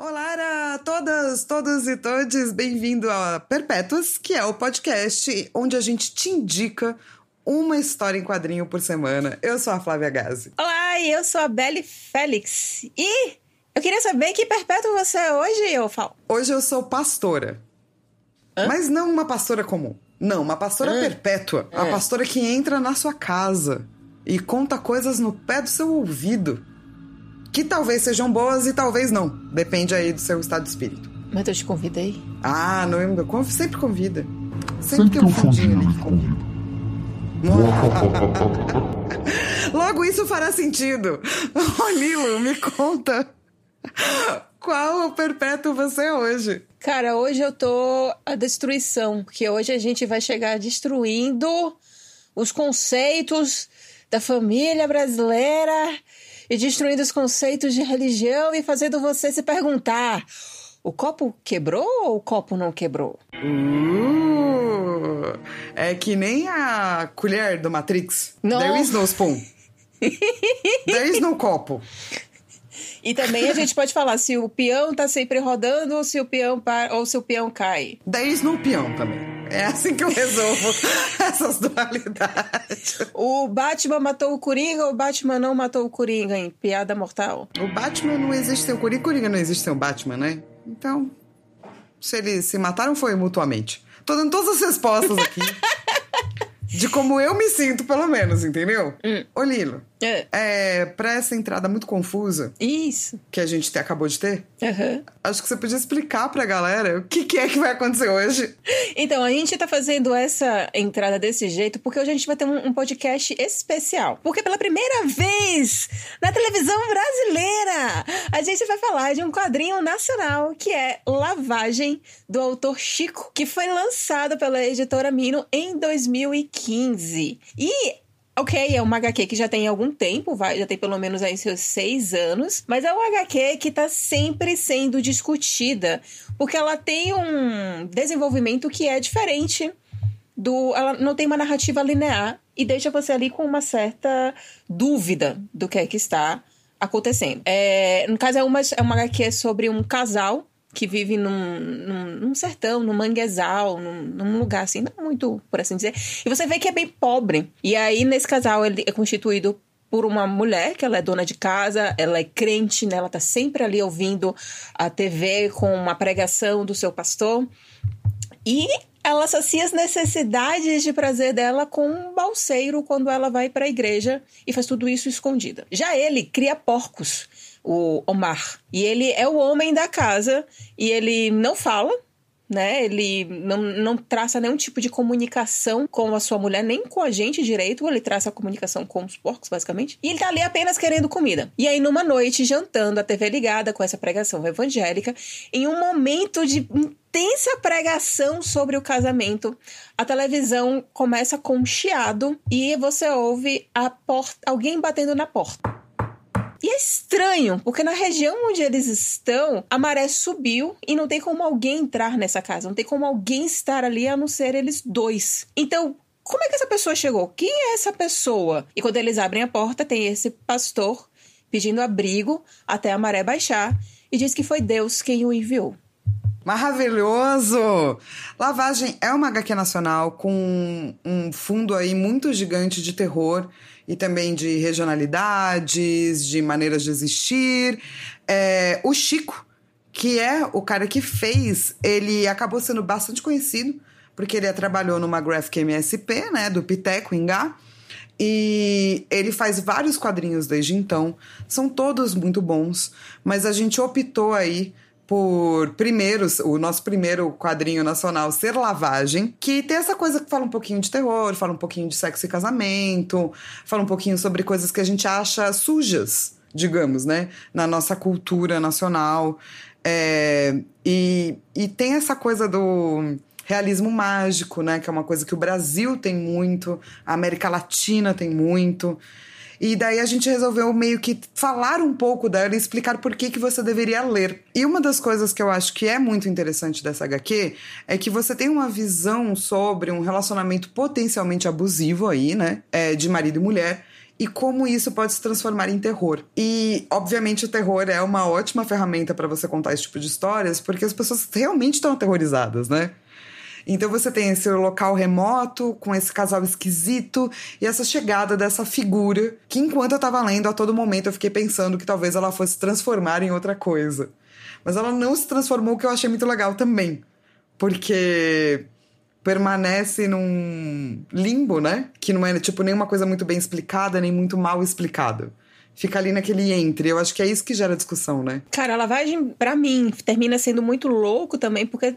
Olá a todas, todos e todes, bem-vindo a Perpétuas, que é o podcast onde a gente te indica uma história em quadrinho por semana. Eu sou a Flávia Gazi. Olá, e eu sou a Belle Félix. E eu queria saber que perpétuo você é hoje, eu falo. Hoje eu sou pastora. Hã? Mas não uma pastora comum. Não, uma pastora Hã? perpétua. Hã? A pastora que entra na sua casa e conta coisas no pé do seu ouvido que talvez sejam boas e talvez não. Depende aí do seu estado de espírito. Mas eu te convidei? Ah, não, eu sempre convida. Sempre, sempre tem um fundinho ali que convida. Logo isso fará sentido. Ô, oh, Lilo, me conta. Qual o perpétuo você é hoje? Cara, hoje eu tô a destruição, porque hoje a gente vai chegar destruindo os conceitos da família brasileira e destruindo os conceitos de religião e fazendo você se perguntar: o copo quebrou ou o copo não quebrou? Uh, é que nem a colher do Matrix. Não. There is no spoon. There is no copo. E também a gente pode falar se o peão tá sempre rodando ou se o peão para, ou se o peão cai. There is no peão também. É assim que eu resolvo essas dualidades. O Batman matou o Coringa ou o Batman não matou o Coringa em Piada Mortal? O Batman não existe sem o Coringa, Coringa não existe sem o Batman, né? Então, se eles se mataram foi mutuamente. Tô dando todas as respostas aqui. de como eu me sinto, pelo menos, entendeu? Hum. Ô, Lilo, é. é. Pra essa entrada muito confusa. Isso. Que a gente te, acabou de ter. Uhum. Acho que você podia explicar pra galera o que, que, é que vai acontecer hoje. Então, a gente tá fazendo essa entrada desse jeito porque hoje a gente vai ter um, um podcast especial. Porque pela primeira vez na televisão brasileira, a gente vai falar de um quadrinho nacional que é Lavagem, do autor Chico, que foi lançado pela editora Mino em 2015. E Ok, é uma HQ que já tem algum tempo, vai, já tem pelo menos aí seus seis anos, mas é uma HQ que tá sempre sendo discutida, porque ela tem um desenvolvimento que é diferente do. Ela não tem uma narrativa linear e deixa você ali com uma certa dúvida do que é que está acontecendo. É, no caso, é uma, é uma HQ sobre um casal que vive num, num, num, sertão, num manguezal, num, num, lugar assim, não muito, por assim dizer. E você vê que é bem pobre. E aí, nesse casal, ele é constituído por uma mulher que ela é dona de casa, ela é crente, né? Ela tá sempre ali ouvindo a TV com uma pregação do seu pastor. E ela sacia as necessidades de prazer dela com um balseiro quando ela vai para a igreja e faz tudo isso escondida. Já ele cria porcos o Omar. E ele é o homem da casa e ele não fala, né? Ele não, não traça nenhum tipo de comunicação com a sua mulher, nem com a gente direito. Ele traça a comunicação com os porcos, basicamente. E ele tá ali apenas querendo comida. E aí, numa noite, jantando, a TV ligada com essa pregação evangélica, em um momento de intensa pregação sobre o casamento, a televisão começa com um chiado e você ouve a porta, alguém batendo na porta. E é estranho, porque na região onde eles estão, a maré subiu e não tem como alguém entrar nessa casa, não tem como alguém estar ali a não ser eles dois. Então, como é que essa pessoa chegou? Quem é essa pessoa? E quando eles abrem a porta, tem esse pastor pedindo abrigo até a maré baixar e diz que foi Deus quem o enviou. Maravilhoso! Lavagem é uma HQ nacional com um fundo aí muito gigante de terror e também de regionalidades, de maneiras de existir. É, o Chico, que é o cara que fez, ele acabou sendo bastante conhecido, porque ele trabalhou numa Graphic MSP, né, do Piteco, Ingá. E ele faz vários quadrinhos desde então, são todos muito bons, mas a gente optou aí por primeiro, o nosso primeiro quadrinho nacional ser Lavagem, que tem essa coisa que fala um pouquinho de terror, fala um pouquinho de sexo e casamento, fala um pouquinho sobre coisas que a gente acha sujas, digamos, né, na nossa cultura nacional. É, e, e tem essa coisa do realismo mágico, né, que é uma coisa que o Brasil tem muito, a América Latina tem muito. E daí a gente resolveu meio que falar um pouco dela e explicar por que, que você deveria ler. E uma das coisas que eu acho que é muito interessante dessa HQ é que você tem uma visão sobre um relacionamento potencialmente abusivo aí, né? É, de marido e mulher. e como isso pode se transformar em terror. E, obviamente, o terror é uma ótima ferramenta para você contar esse tipo de histórias, porque as pessoas realmente estão aterrorizadas, né? Então você tem esse local remoto, com esse casal esquisito e essa chegada dessa figura que, enquanto eu tava lendo, a todo momento eu fiquei pensando que talvez ela fosse transformar em outra coisa. Mas ela não se transformou, o que eu achei muito legal também. Porque permanece num limbo, né? Que não é, tipo, nem uma coisa muito bem explicada, nem muito mal explicada. Fica ali naquele entre. Eu acho que é isso que gera discussão, né? Cara, a lavagem, para mim, termina sendo muito louco também, porque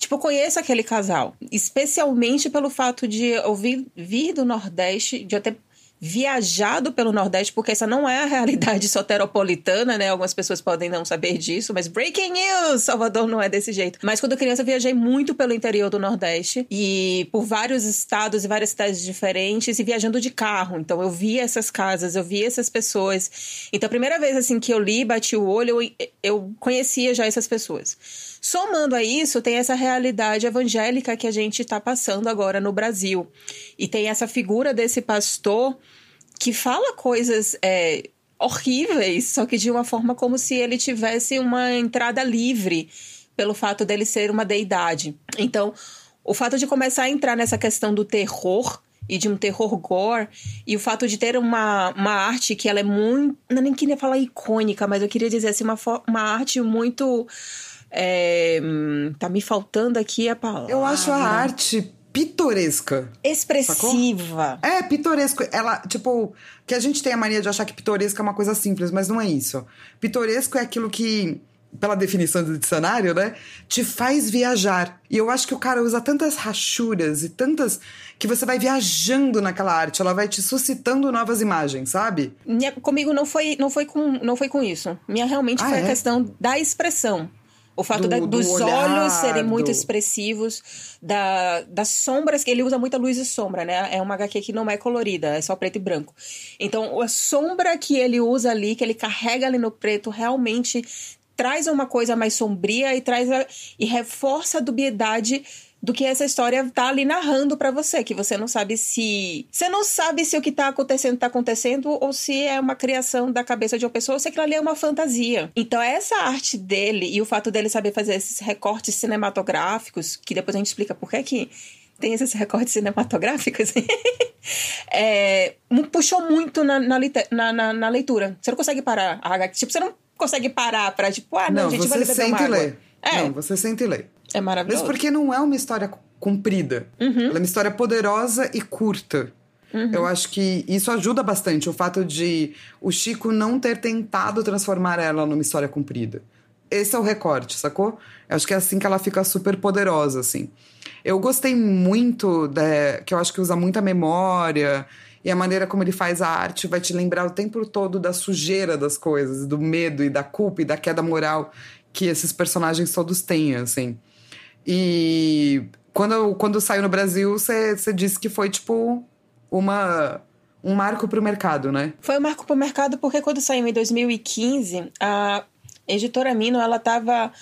Tipo, eu conheço aquele casal, especialmente pelo fato de eu vir, vir do Nordeste, de eu ter viajado pelo Nordeste, porque essa não é a realidade soteropolitana, né? Algumas pessoas podem não saber disso, mas breaking news! Salvador não é desse jeito. Mas quando criança viajei muito pelo interior do Nordeste e por vários estados e várias cidades diferentes e viajando de carro. Então eu vi essas casas, eu vi essas pessoas. Então a primeira vez assim que eu li, bati o olho, eu, eu conhecia já essas pessoas. Somando a isso, tem essa realidade evangélica que a gente está passando agora no Brasil. E tem essa figura desse pastor que fala coisas é, horríveis, só que de uma forma como se ele tivesse uma entrada livre pelo fato dele ser uma deidade. Então, o fato de começar a entrar nessa questão do terror e de um terror gore e o fato de ter uma, uma arte que ela é muito, não nem queria falar icônica, mas eu queria dizer assim uma, uma arte muito é, tá me faltando aqui a palavra. Eu acho a arte pitoresca. Expressiva. Sacou? É, pitoresco. Ela, tipo, que a gente tem a mania de achar que pitoresco é uma coisa simples, mas não é isso. Pitoresco é aquilo que, pela definição do dicionário, né, te faz viajar. E eu acho que o cara usa tantas rachuras e tantas que você vai viajando naquela arte, ela vai te suscitando novas imagens, sabe? Minha, comigo não foi, não foi com, não foi com isso. Minha realmente ah, foi é? a questão da expressão. O fato do, da, dos do olhos serem muito expressivos, da, das sombras, que ele usa muita luz e sombra, né? É uma HQ que não é colorida, é só preto e branco. Então, a sombra que ele usa ali, que ele carrega ali no preto, realmente traz uma coisa mais sombria e traz a, e reforça a dubiedade do que essa história tá ali narrando para você, que você não sabe se. Você não sabe se o que tá acontecendo tá acontecendo ou se é uma criação da cabeça de uma pessoa ou se aquilo ali é uma fantasia. Então, essa arte dele e o fato dele saber fazer esses recortes cinematográficos, que depois a gente explica por que que tem esses recortes cinematográficos, é, puxou muito na, na, na, na, leitura. Você não consegue parar. Tipo, você não consegue parar pra, tipo, ah, não, não gente, você sente ler. É. Não, você sente ler. É maravilhoso. Mas porque não é uma história comprida. Uhum. Ela é uma história poderosa e curta. Uhum. Eu acho que isso ajuda bastante, o fato de o Chico não ter tentado transformar ela numa história comprida. Esse é o recorte, sacou? Eu acho que é assim que ela fica super poderosa, assim. Eu gostei muito, de, que eu acho que usa muita memória, e a maneira como ele faz a arte vai te lembrar o tempo todo da sujeira das coisas, do medo e da culpa e da queda moral que esses personagens todos têm, assim. E quando, quando saiu no Brasil, você disse que foi tipo uma um marco para o mercado, né? Foi um marco para o mercado porque quando saiu em 2015, a editora Mino ela tava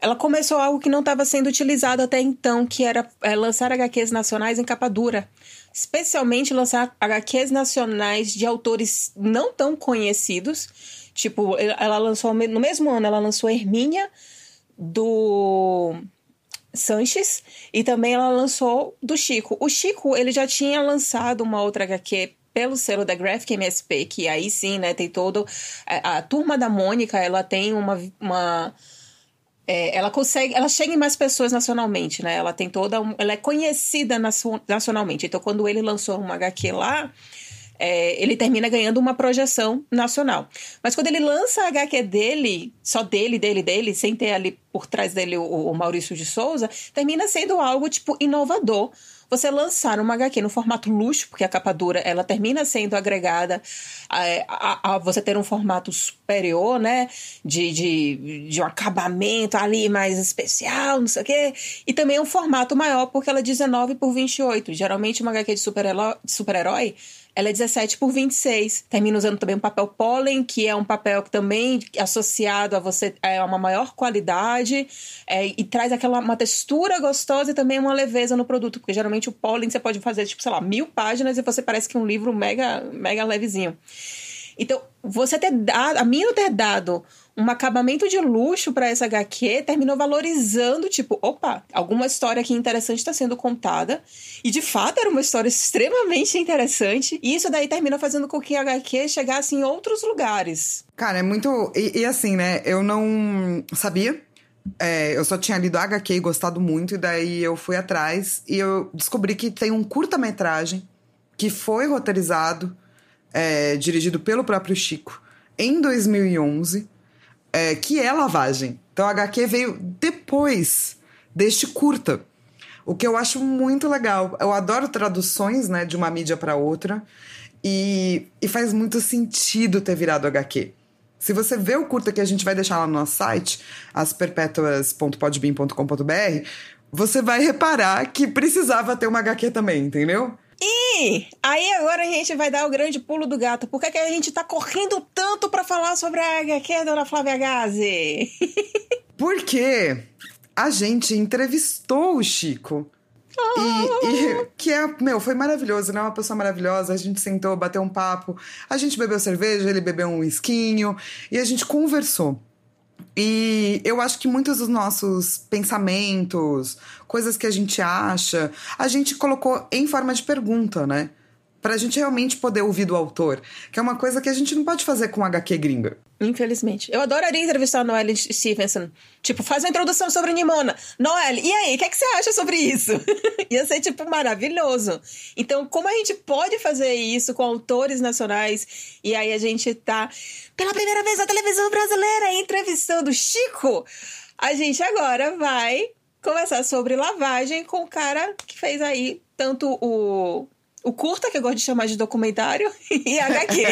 ela começou algo que não estava sendo utilizado até então, que era é, lançar HQs nacionais em capa dura. Especialmente lançar HQs nacionais de autores não tão conhecidos. Tipo, ela lançou no mesmo ano, ela lançou Hermínia do Sanches e também ela lançou do Chico. O Chico, ele já tinha lançado uma outra HQ pelo selo da Graphic MSP, que aí sim, né, tem todo... A, a Turma da Mônica, ela tem uma... uma é, ela consegue, ela chega em mais pessoas nacionalmente, né? Ela tem toda, um, ela é conhecida nacionalmente. Então, quando ele lançou uma HQ lá, é, ele termina ganhando uma projeção nacional. Mas quando ele lança a HQ dele, só dele, dele, dele, sem ter ali por trás dele o, o Maurício de Souza, termina sendo algo, tipo, inovador você lançar uma HQ no formato luxo, porque a capa dura ela termina sendo agregada a, a, a, você ter um formato superior, né? De, de, de um acabamento ali mais especial, não sei o quê. E também um formato maior, porque ela é 19 por 28. Geralmente uma HQ de super-herói, super ela é 17 por 26. Termina usando também um papel pólen, que é um papel que também é associado a você é uma maior qualidade é, e traz aquela uma textura gostosa e também uma leveza no produto, porque geralmente o pólen você pode fazer, tipo, sei lá, mil páginas e você parece que é um livro mega, mega levezinho. Então, você ter dado, a eu ter dado um acabamento de luxo para essa HQ terminou valorizando, tipo, opa, alguma história aqui interessante está sendo contada. E de fato era uma história extremamente interessante. E isso daí terminou fazendo com que a HQ chegasse em outros lugares. Cara, é muito. E, e assim, né? Eu não sabia. É, eu só tinha lido a HQ e gostado muito, e daí eu fui atrás e eu descobri que tem um curta-metragem que foi roteirizado, é, dirigido pelo próprio Chico, em 2011 é, que é lavagem. Então a HQ veio depois deste curta. O que eu acho muito legal. Eu adoro traduções né, de uma mídia para outra. E, e faz muito sentido ter virado HQ. Se você vê o curta que a gente vai deixar lá no nosso site, asperpetuas.podbean.com.br, você vai reparar que precisava ter uma HQ também, entendeu? E aí agora a gente vai dar o grande pulo do gato. Por que, que a gente tá correndo tanto para falar sobre a HQ, dona Flávia Gazi? Porque a gente entrevistou o Chico. E, e, que é, meu, foi maravilhoso, né? Uma pessoa maravilhosa. A gente sentou, bateu um papo, a gente bebeu cerveja, ele bebeu um esquinho e a gente conversou. E eu acho que muitos dos nossos pensamentos, coisas que a gente acha, a gente colocou em forma de pergunta, né? Pra gente realmente poder ouvir do autor, que é uma coisa que a gente não pode fazer com HQ gringa. Infelizmente. Eu adoraria entrevistar a Noelle Stevenson. Tipo, faz uma introdução sobre Nimona. Noelle, e aí, o que, é que você acha sobre isso? Ia ser, tipo, maravilhoso. Então, como a gente pode fazer isso com autores nacionais? E aí a gente tá, pela primeira vez na televisão brasileira, entrevistando Chico. A gente agora vai conversar sobre lavagem com o cara que fez aí tanto o o curta, que eu gosto de chamar de documentário, e HQ.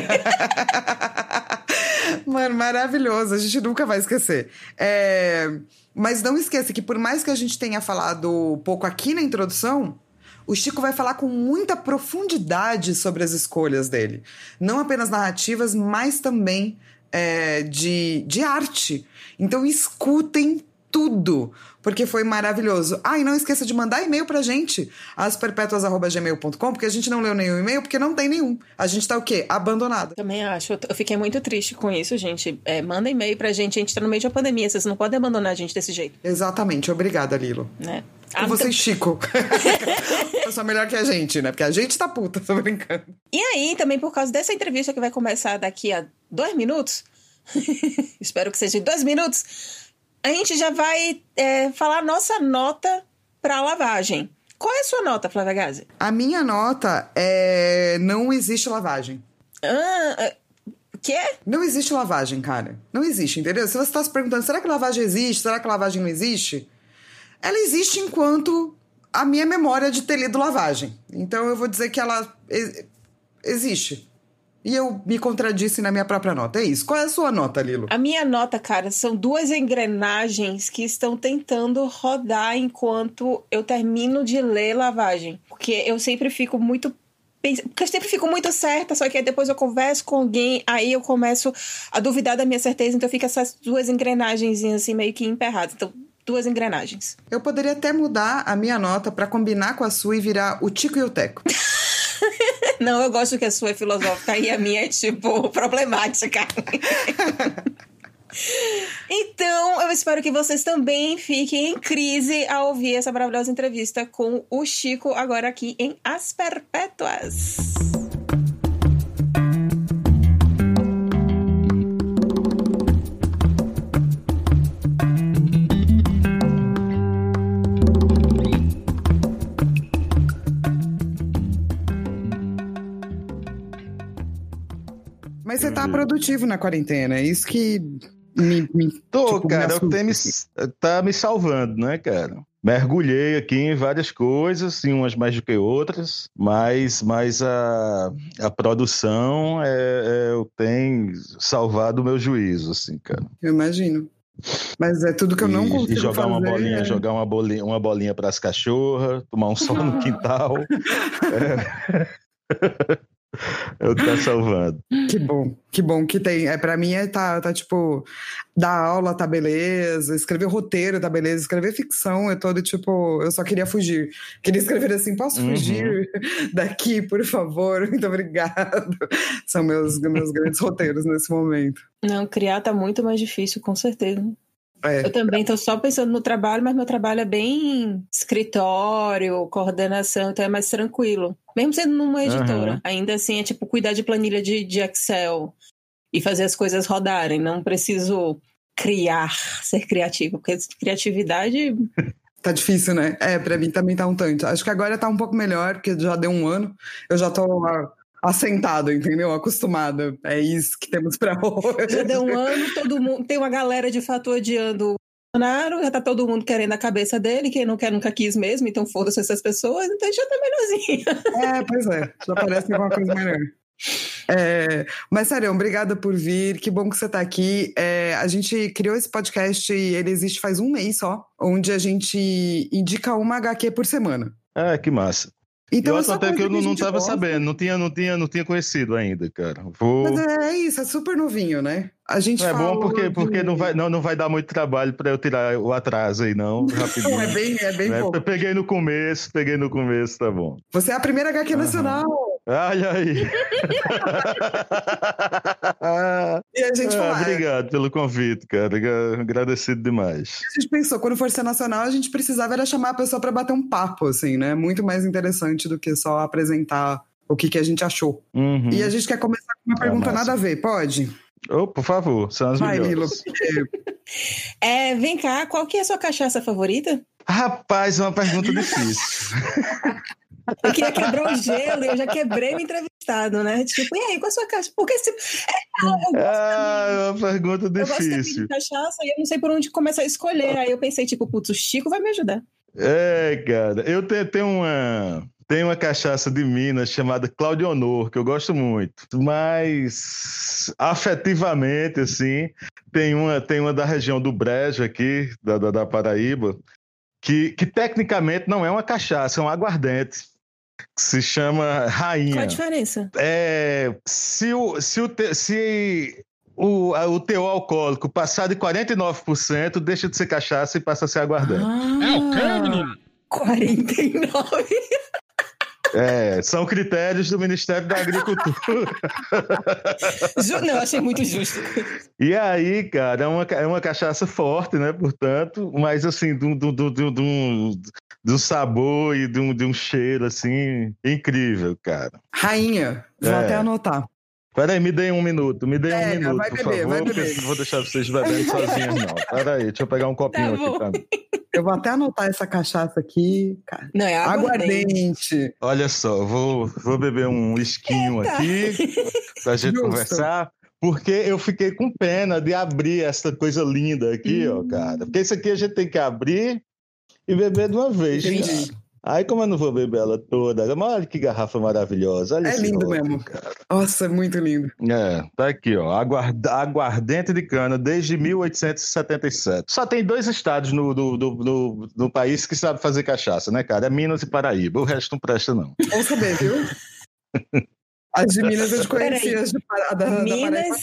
Mano, maravilhoso. A gente nunca vai esquecer. É... Mas não esqueça que, por mais que a gente tenha falado pouco aqui na introdução, o Chico vai falar com muita profundidade sobre as escolhas dele. Não apenas narrativas, mas também é, de, de arte. Então, escutem tudo, porque foi maravilhoso. Ah, e não esqueça de mandar e-mail pra gente, asperpetuas.gmail.com, porque a gente não leu nenhum e-mail, porque não tem nenhum. A gente tá o quê? Abandonado. Também acho. Eu fiquei muito triste com isso, gente. É, manda e-mail pra gente, a gente tá no meio de uma pandemia, vocês não podem abandonar a gente desse jeito. Exatamente. Obrigada, Lilo. Né? Com ah, você, Chico. Pessoa melhor que a gente, né? Porque a gente tá puta, tô brincando. E aí, também por causa dessa entrevista que vai começar daqui a dois minutos, espero que seja em dois minutos, a gente já vai é, falar nossa nota para lavagem. Qual é a sua nota, Flávia Gazi? A minha nota é. Não existe lavagem. Ah. É, quê? Não existe lavagem, cara. Não existe, entendeu? Se você está se perguntando, será que lavagem existe? Será que lavagem não existe? Ela existe enquanto a minha memória de ter lido lavagem. Então eu vou dizer que ela existe. E eu me contradisse na minha própria nota. É isso. Qual é a sua nota, Lilo? A minha nota, cara, são duas engrenagens que estão tentando rodar enquanto eu termino de ler Lavagem. Porque eu sempre fico muito porque eu sempre fico muito certa, só que depois eu converso com alguém, aí eu começo a duvidar da minha certeza, então fica essas duas engrenagens assim meio que emperradas. Então, duas engrenagens. Eu poderia até mudar a minha nota para combinar com a sua e virar o Tico e o Teco. Não, eu gosto que a sua é filosófica e a minha é, tipo, problemática. Então, eu espero que vocês também fiquem em crise ao ouvir essa maravilhosa entrevista com o Chico, agora aqui em As Perpétuas. Produtivo na quarentena, é isso que me. me Tô, tipo, cara, me me, tá me salvando, né, cara? Mergulhei aqui em várias coisas, sim, umas mais do que outras, mas, mas a, a produção é, é, tem salvado o meu juízo, assim, cara. Eu imagino. Mas é tudo que eu não consigo e jogar fazer, uma bolinha, é... jogar uma bolinha, uma bolinha para as cachorras, tomar um sol no quintal. é. É o que tá salvando. Que bom, que bom que tem. É, pra mim é tá, tá tipo, dar aula tá beleza, escrever roteiro tá beleza, escrever ficção é todo tipo, eu só queria fugir. Queria escrever assim, posso Uhum. fugir daqui, por favor? Muito obrigado. São meus, meus grandes roteiros nesse momento. Não, criar tá muito mais difícil, com certeza. É. Eu também tô só pensando no trabalho, mas meu trabalho é bem escritório, coordenação, então é mais tranquilo. Mesmo sendo numa editora. Aham. Ainda assim, é tipo cuidar de planilha de, de Excel e fazer as coisas rodarem. Não preciso criar, ser criativo, porque criatividade. Tá difícil, né? É, pra mim também tá um tanto. Acho que agora tá um pouco melhor, porque já deu um ano. Eu já tô ah, assentado, entendeu? Acostumada. É isso que temos pra hoje. Já deu um ano, todo mundo. Tem uma galera de fato odiando Bolsonaro, já tá todo mundo querendo a cabeça dele, quem não quer nunca quis mesmo, então foda-se essas pessoas, então já tá melhorzinho. É, pois é. Já parece alguma coisa melhor. É, mas, Sarão, obrigada por vir. Que bom que você está aqui. É, a gente criou esse podcast e ele existe faz um mês só, onde a gente indica uma HQ por semana. Ah, que massa. Então, eu é até que eu não, a não tava gosta. sabendo, não tinha, não, tinha, não tinha conhecido ainda, cara. Vou. Mas é isso, é super novinho, né? A gente É bom porque, de- porque não, vai, não, não vai dar muito trabalho para eu tirar o atraso aí, não, rapidinho. Não, é bem, é bem pouco. Eu peguei no começo, peguei no começo, tá bom. Você é a primeira HQ Aham. nacional. Olha aí. E a gente Ah, falou, ah, obrigado pelo convite, cara. Ag- Agradecido demais. a gente pensou, quando for ser nacional, a gente precisava era chamar a pessoa para bater um papo, assim, né? Muito mais interessante do que só apresentar o que, que a gente achou. Uhum. E a gente quer começar com uma Ah, pergunta massa. nada a ver, pode? Oh, por favor, são as Vai, melhores. É, vem cá, qual que é a sua cachaça favorita? Rapaz, é uma pergunta difícil. Eu queria quebrar o gelo e eu já quebrei o entrevistado, né? Tipo, e aí, qual a sua cachaça? Porque se... é, eu gosto Ah, é uma pergunta Eu gosto difícil. de cachaça e eu não sei por onde começar a escolher. Aí eu pensei, tipo, putz, o Chico vai me ajudar. É, cara, eu tenho, tenho uma. Tem uma cachaça de Minas chamada Claudio Honor, que eu gosto muito. Mas afetivamente, assim, tem uma, tem uma da região do Brejo aqui, da, da, da Paraíba, que, que tecnicamente não é uma cachaça, é um aguardente. Que se chama Qual a Rainha. diferença? É, se o, se o, te- se o, a- o teor alcoólico passar de 49%, deixa de ser cachaça e passa a ser aguardente. Ah, o quê, menino? 49. É, são critérios do Ministério da Agricultura. Não, achei muito justo. E aí, cara, é uma, é uma cachaça forte, né? Portanto, mas assim, de um, de um- de um- de um- um sabor e de um, de um cheiro, assim, incrível, cara. Rainha, vou É. até anotar. Peraí, me dê um minuto, me dê um É, minuto, vai por beber, favor, vai beber. não vou deixar vocês bebendo sozinhos, não. Peraí, deixa eu pegar um copinho Tá bom. aqui pra mim. Eu vou até anotar essa cachaça aqui. cara. Não, é aguardente. Aguardente. Olha só, vou, vou beber um esquinho Eita. aqui pra gente Justo. conversar, porque eu fiquei com pena de abrir essa coisa linda aqui, ó, cara. Porque isso aqui a gente tem que abrir e beber de uma vez. Entendi. cara. Aí, como eu não vou beber ela toda, mas olha que garrafa maravilhosa. Olha É lindo mesmo. cara. Nossa, muito lindo. É, tá aqui, ó. Aguarda- aguardente de cana desde 1877. Só tem dois estados no, do- do- no país que sabem fazer cachaça, né, cara? É Minas e Paraíba. O resto não presta, não. Bom saber, viu? As de Minas eu te conhecia, Peraí. as de Pará- da, da Paraíba. Minas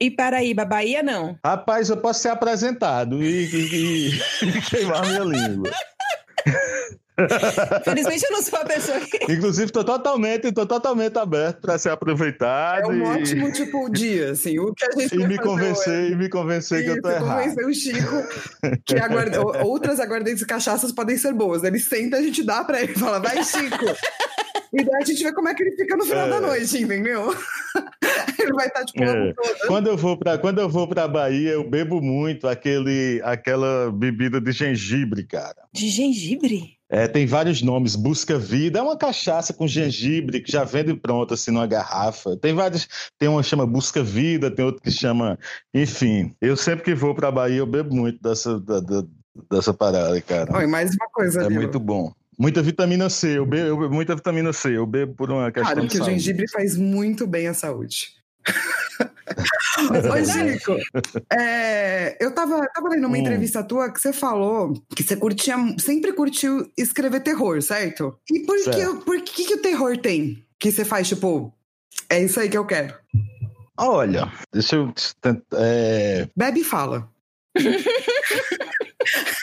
e Paraíba. Bahia, não. Rapaz, eu posso ser apresentado e, e- e queimar minha língua. Infelizmente, eu não sou a pessoa que. Inclusive, tô totalmente, tô totalmente aberto para ser aproveitado É um e, ótimo, tipo, dia, assim. O que a gente e me convencer, e me convencer que eu tô errado. convencer o Chico que aguarda- outras aguardentes e cachaças podem ser boas. Ele senta, a gente dá pra ele e fala, vai, Chico. E daí a gente vê como é que ele fica no final É. da noite, entendeu? ele vai estar, tipo, É. o ano todo. Quando eu vou para quando eu vou para Bahia, eu bebo muito aquele aquela bebida de gengibre, cara. De gengibre? É, tem vários nomes, Busca Vida, é uma cachaça com gengibre que já vende pronto assim numa garrafa. Tem vários, tem uma que chama Busca Vida, tem outra que chama, enfim. Eu sempre que vou para Bahia eu bebo muito dessa da- da- dessa parada, cara. Olha, mais uma coisa, É muito bom. Muita vitamina C, eu bebo, eu bebo muita vitamina C, eu bebo por uma questão Claro, porque o gengibre faz muito bem à saúde. Ô, é Chico, é, eu tava, tava lendo uma Hum. entrevista tua que você falou que você curtia, sempre curtiu escrever terror, certo? E por, que, Certo. por que, que o terror tem? Que você faz, tipo, É isso aí que eu quero. Olha, deixa eu. É... Bebe e fala.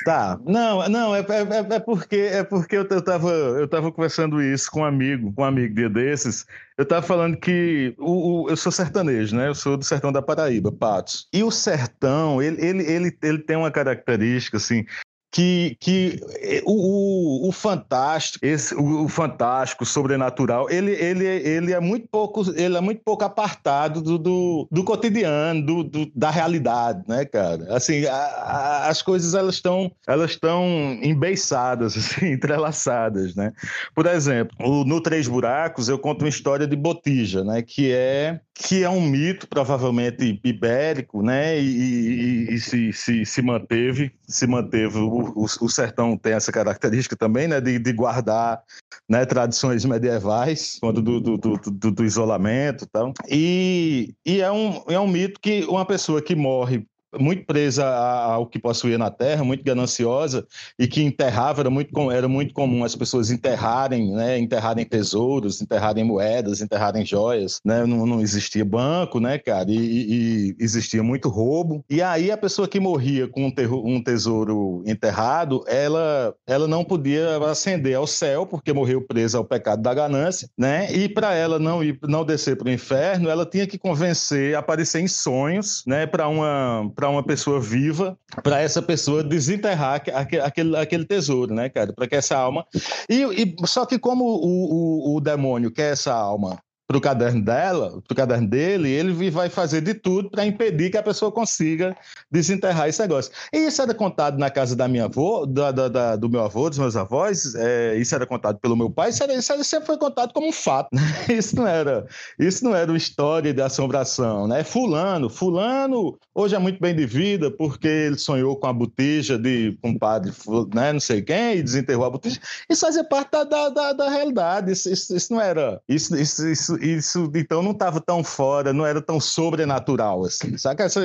Tá, não, não, é, é, é, porque é porque eu, eu, tava, eu tava conversando isso com um amigo, com um amigo dia desses. Eu tava falando que o, o, eu sou sertanejo, né? Eu sou do sertão da Paraíba, Patos. E o sertão, ele, ele, ele, ele tem uma característica, assim, que, que eh, o, o, o fantástico, esse, o, o, fantástico, sobrenatural, ele, ele, ele é muito pouco, ele é muito pouco apartado do, do, do cotidiano, do, do, da realidade, né, cara? Assim, a, a, as coisas elas estão elas estão embeiçadas, assim, entrelaçadas, né? Por exemplo, no Três Buracos eu conto uma história de Botija, né, que é que é um mito provavelmente ibérico, né? E, e, e se, se, se, manteve, se manteve. O, o, sertão tem essa característica também, né? De, de guardar né, tradições medievais, quando do, do, do, do isolamento, tal. E, e é um é um mito que uma pessoa que morre muito presa ao que possuía na terra, muito gananciosa e que enterrava era muito era muito comum as pessoas enterrarem, né, enterrarem tesouros, enterrarem moedas, enterrarem joias, né, não, não existia banco, né, cara, e, e, existia muito roubo. E aí a pessoa que morria com um, terro, um tesouro enterrado, ela ela não podia ascender ao céu porque morreu presa ao pecado da ganância, né? E para ela não ir não descer para o inferno, ela tinha que convencer, aparecer em sonhos, né, para uma para uma pessoa viva, para essa pessoa desenterrar aquele, aquele tesouro, né, cara? Para que essa alma. E, e, só que, como o, o, o demônio quer essa alma para o caderno dela, para o caderno dele, ele vai fazer de tudo para impedir que a pessoa consiga desenterrar esse negócio. E isso era contado na casa da minha avó, da, da, da, do meu avô, dos meus avós, é, isso era contado pelo meu pai, isso, era, isso sempre foi contado como um fato. Né? Isso não era, isso não era uma história de assombração, né? Fulano, fulano hoje é muito bem de vida porque ele sonhou com a botija de um padre, né, não sei quem, e desenterrou a botija. Isso fazia parte da, da, da, da realidade. Isso, isso, isso, não era, isso, isso, isso então não estava tão fora, não era tão sobrenatural assim?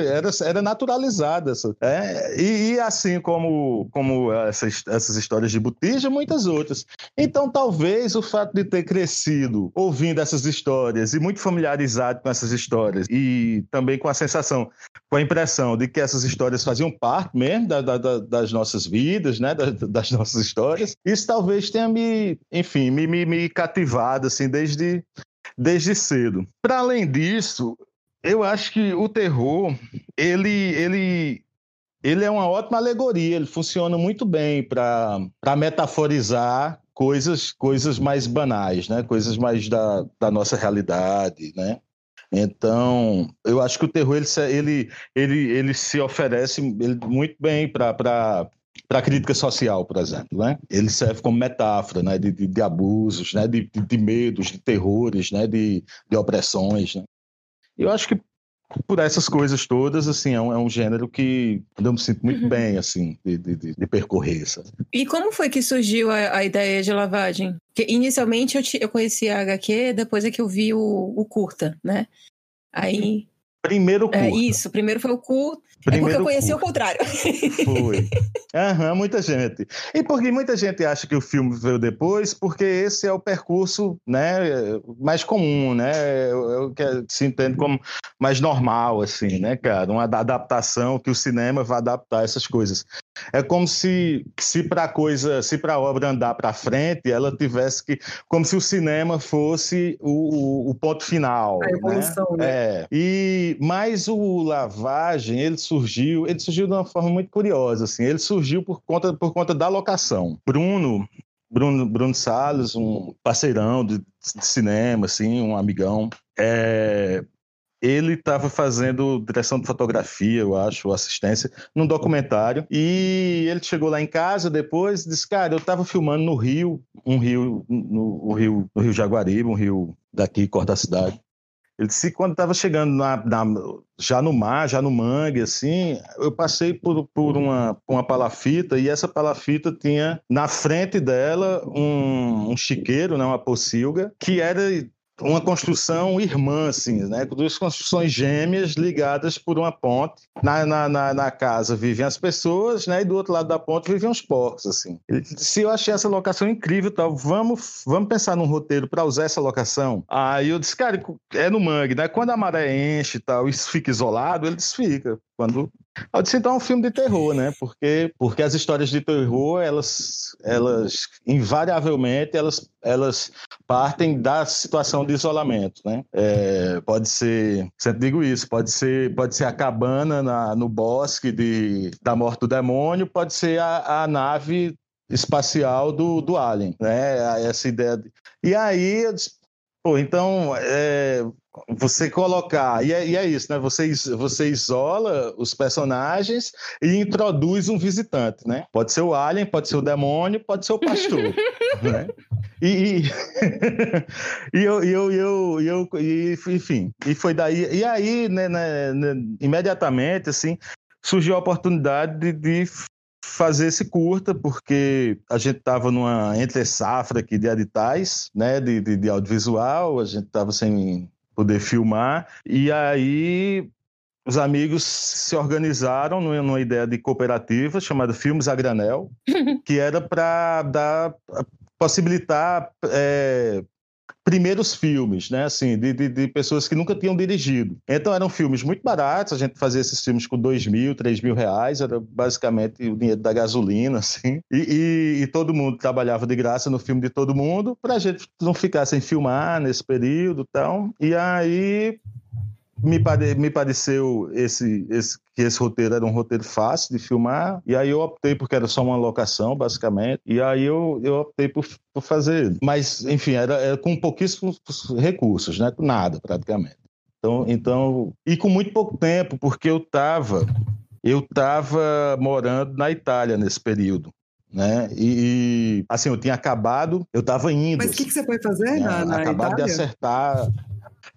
Era, era naturalizada. É? E, e, assim como, como essas, essas histórias de Botija, muitas outras. Então talvez o fato de ter crescido ouvindo essas histórias e muito familiarizado com essas histórias e também com a sensação, com a impressão de que essas histórias faziam parte mesmo da, da, das nossas vidas, né? Das, das, nossas histórias, isso talvez tenha me, enfim, me, me, me cativado assim desde desde cedo. Para além disso, eu acho que o terror, ele, ele, ele é uma ótima alegoria, ele funciona muito bem para metaforizar coisas, coisas mais banais, né? coisas mais da, da nossa realidade, né? Então, eu acho que o terror ele, ele, ele, ele se oferece muito bem para para a crítica social, por exemplo, né? Ele serve como metáfora, né, de, de, de abusos, né, de, de, medos, de terrores, né, de, de opressões, né? Eu acho que por essas coisas todas, assim, é um, é um gênero que eu me sinto muito uhum. bem, assim, de, de, de, percorrer, sabe? E como foi que surgiu a, a ideia de lavagem? Porque inicialmente eu, te, eu conheci a HQ, depois é que eu vi o, o curta, né? Aí Primeiro é, curta. É, isso, primeiro foi o curta. Primeiro é porque eu conheci o contrário. Foi. Aham, muita gente. E porque muita gente acha que o filme veio depois, porque esse é o percurso né, mais comum, né? É o que se entende como mais normal, assim, né, cara? Uma adaptação que o cinema vai adaptar essas coisas. É como se, se para a coisa, se para a obra andar para frente, ela tivesse que, como se o cinema fosse o, o, o ponto final. A evolução, né? né? É. E mas o lavagem, ele surgiu, ele surgiu de uma forma muito curiosa, assim. Ele surgiu por conta por conta da locação. Bruno Bruno, Bruno Salles, um parceirão de, de cinema, assim, um amigão. É, ele estava fazendo direção de fotografia, eu acho, assistência, num documentário. E ele chegou lá em casa depois e disse: Cara, eu estava filmando no Rio, um rio, no, rio, no Rio Jaguaribe, um rio daqui, cor da cidade. Ele disse quando estava chegando na, na, já no mar, já no mangue, assim, eu passei por, por uma, uma palafita e essa palafita tinha na frente dela um, um chiqueiro, né, uma pocilga, que era uma construção irmã, assim, né? Duas construções gêmeas ligadas por uma ponte. Na, na, na, na, casa vivem as pessoas, né? E do outro lado da ponte vivem os porcos, assim. Se eu achei essa locação incrível, tal, vamos, vamos pensar num roteiro para usar essa locação. Aí eu disse, cara, é no mangue, né? Quando a maré enche e tal, isso fica isolado, ele desfica. Quando eu disse, então é um filme de terror, né? Porque, porque as histórias de terror, elas, elas invariavelmente, elas, elas partem da situação de isolamento, né? É, pode ser, sempre digo isso, pode ser, pode ser a cabana na, no bosque de, da morte do demônio, pode ser a, a nave espacial do, do Alien, né? Essa ideia. De... E aí, eu disse, pô, então, é, você colocar, e é, e é, isso, né? Você, você isola os personagens e introduz um visitante, né? Pode ser o alien, pode ser o demônio, pode ser o pastor, né? E, e, e eu, eu, eu, eu, e, enfim, e foi daí, e aí, né, né, né imediatamente, assim, surgiu a oportunidade de, de fazer esse curta, porque a gente estava numa entre safra aqui de editais, né, de, de, de audiovisual, a gente estava sem poder filmar. E aí os amigos se organizaram numa ideia de cooperativa chamada Filmes a Granel, que era para dar possibilitar é, primeiros filmes, né? Assim, de, de, de, pessoas que nunca tinham dirigido. Então eram filmes muito baratos, a gente fazia esses filmes com dois mil, três mil reais, era basicamente o dinheiro da gasolina, assim. E, e, e todo mundo trabalhava de graça no filme de todo mundo, para a gente não ficar sem filmar nesse período, então. E aí me, pare, me pareceu esse, esse, que esse roteiro era um roteiro fácil de filmar, e aí eu optei porque era só uma locação, basicamente, e aí eu, eu optei por, por fazer. Mas, enfim, era, era com pouquíssimos recursos, né? Nada, praticamente. Então, então, e com muito pouco tempo, porque eu estava eu estava morando na Itália nesse período. Né? E assim, eu tinha acabado, eu estava indo. Mas o que, que, você foi fazer na, na acabado Itália? de acertar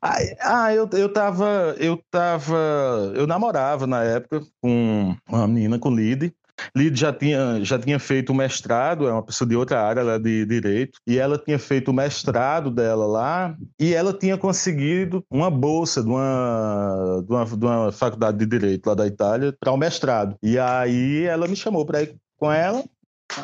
ah, eu, eu tava. Eu tava. Eu namorava na época com uma menina, com Lid. Lid já tinha, já tinha feito o mestrado, é uma pessoa de outra área lá de direito, e ela tinha feito o mestrado dela lá, e ela tinha conseguido uma bolsa de uma, de uma, de uma faculdade de direito lá da Itália para o mestrado. E aí ela me chamou para ir com ela.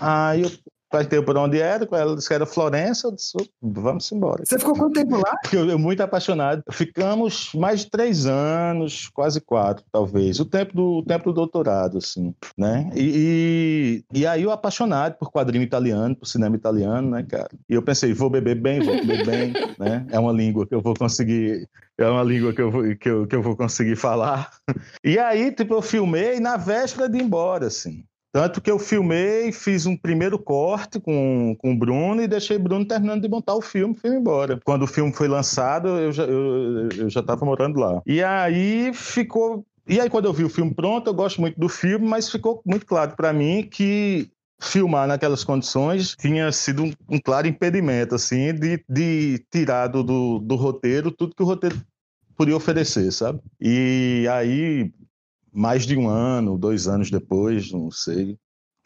Aí eu perguntei por onde era, ela disse que era Florença, eu disse, vamos embora. Você ficou quanto tempo lá? Porque eu, eu muito apaixonado. Ficamos mais de três anos, quase quatro, talvez. O tempo do, o tempo do doutorado, assim, né? E, e, e aí eu apaixonado por quadrinho italiano, por cinema italiano, né, cara? E eu pensei, vou beber bem, vou beber bem, né? É uma língua que eu vou conseguir é uma língua que eu, vou, que, eu, que eu vou conseguir falar. E aí, tipo, eu filmei na véspera de ir embora, assim. Tanto que eu filmei, fiz um primeiro corte com, com o Bruno e deixei o Bruno terminando de montar o filme e fui embora. Quando o filme foi lançado, eu já, eu, eu já tava morando lá. E aí ficou. E aí, quando eu vi o filme pronto, eu gosto muito do filme, mas ficou muito claro para mim que filmar naquelas condições tinha sido um, um claro impedimento, assim, de, de tirar do, do, roteiro tudo que o roteiro podia oferecer, sabe? E aí mais de um ano, dois anos depois, não sei,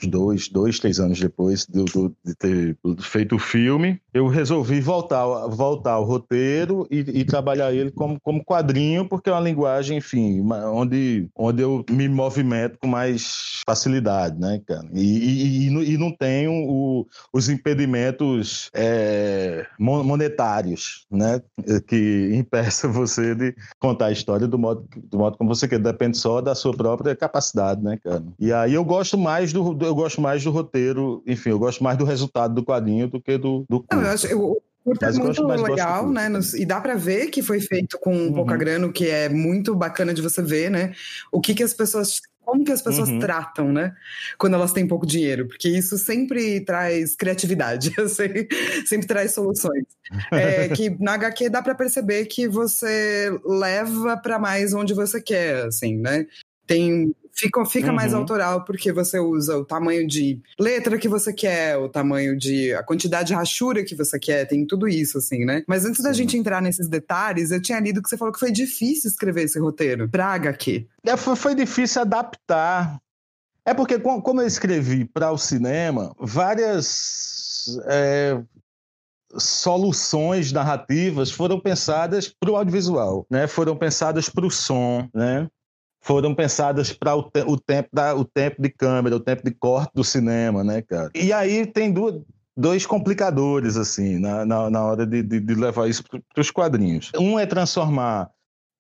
dois, dois, três anos depois de, de, ter feito o filme, eu resolvi voltar, voltar ao roteiro e, e, trabalhar ele como, como quadrinho, porque é uma linguagem, enfim, onde, onde eu me movimento com mais facilidade, né, cara? E, e, e não tenho o, os impedimentos é, monetários, né, que impeça você de contar a história do modo, do modo como você quer. Depende só da sua própria capacidade, né, cara? E aí eu gosto mais do, do eu gosto mais do roteiro, enfim, eu gosto mais do resultado do quadrinho do que do, do Não, eu acho, eu, curto é muito legal, né? e dá para ver que foi feito com uhum. pouca grana, o que é muito bacana de você ver, né? O que, que as pessoas. Como que as pessoas uhum. tratam, né? Quando elas têm pouco dinheiro, porque isso sempre traz criatividade, sempre, sempre traz soluções. É, que na HQ dá para perceber que você leva para mais onde você quer, assim, né? Tem Fica, fica uhum. mais autoral porque você usa o tamanho de letra que você quer, o tamanho de. a quantidade de rachura que você quer, tem tudo isso, assim, né? Mas antes Sim. da gente entrar nesses detalhes, eu tinha lido que você falou que foi difícil escrever esse roteiro pra HQ. É, foi, foi difícil adaptar. É porque, como eu escrevi para o cinema, várias. É, soluções narrativas foram pensadas para o audiovisual, né? Foram pensadas para o som, né? Foram pensadas para o, te o, tempo da, o tempo de câmera, o tempo de corte do cinema, né, cara? E aí tem duas, dois complicadores, assim, na, na, na hora de, de, de levar isso para os quadrinhos. Um é transformar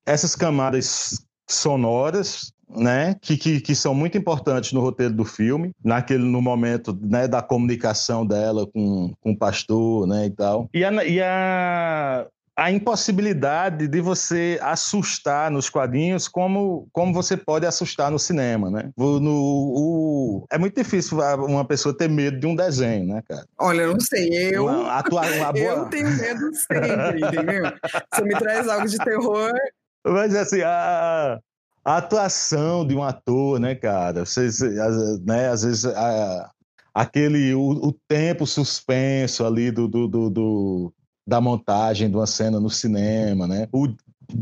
essas camadas sonoras né, que, que, que, são muito importantes no roteiro do filme, naquele no momento né, da comunicação dela com, com o pastor, né, e tal. E a, e a, a impossibilidade de você assustar nos quadrinhos como, como você pode assustar no cinema, né? No, o, é muito difícil uma pessoa ter medo de um desenho, né, cara? Olha, eu não sei, eu... Uma, atua, uma boa... Eu tenho medo sempre, entendeu? Você me traz algo de terror... Mas assim, a, a atuação de um ator, né, cara? Você, né, às vezes a, aquele o, o, tempo suspenso ali do, do, do, do, da montagem de uma cena no cinema, né? O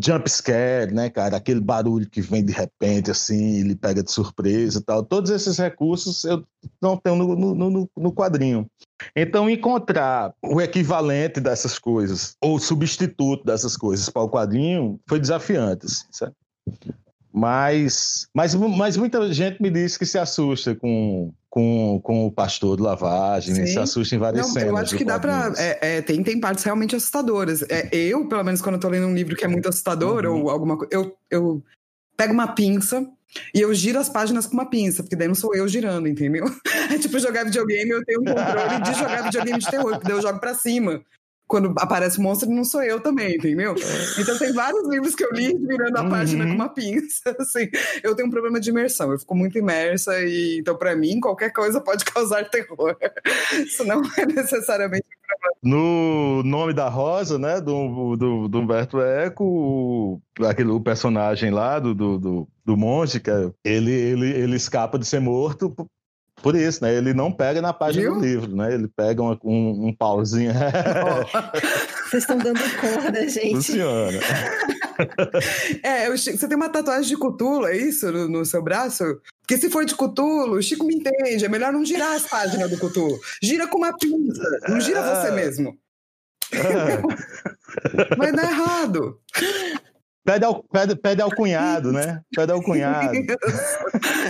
jump scare, né, cara? Aquele barulho que vem de repente, assim, ele pega de surpresa e tal. Todos esses recursos eu não tenho no, no, no, no quadrinho. Então, encontrar o equivalente dessas coisas, ou substituto dessas coisas para o quadrinho, foi desafiante, assim? Mas, mas, mas muita gente me diz que se assusta com, com, com o pastor do lavagem, Sim. se assusta em várias Não, cenas. Eu acho que dá pra. É, é, tem, tem partes realmente assustadoras. É, eu, pelo menos, quando eu tô lendo um livro que é muito assustador uhum. ou alguma coisa, eu, eu pego uma pinça e eu giro as páginas com uma pinça, porque daí não sou eu girando, entendeu? É tipo jogar videogame, eu tenho um controle de jogar videogame de terror, porque daí eu jogo pra cima quando aparece o monstro, não sou eu também, entendeu? Então tem vários livros que eu li virando a uhum. página com uma pinça, assim. Eu tenho um problema de imersão, eu fico muito imersa e então para mim qualquer coisa pode causar terror. Isso não é necessariamente um problema. No nome da Rosa, né, do, do, do Humberto Eco, o, aquele, o personagem lá do, do, do, do monge, que é, ele, ele, ele escapa de ser morto por isso, né? Ele não pega na página Viu? do livro, né? Ele pega um, um, um pauzinho. Vocês estão dando corda, gente. Funciona. é, você tem uma tatuagem de cutulo, é isso? No, no, seu braço? Porque se for de cutulo, o Chico me entende. É melhor não girar as páginas do cutulo. Gira com uma pinça. Não gira você mesmo. É. Vai dar errado. Pede ao, pede, pede ao cunhado, né? Pede ao cunhado.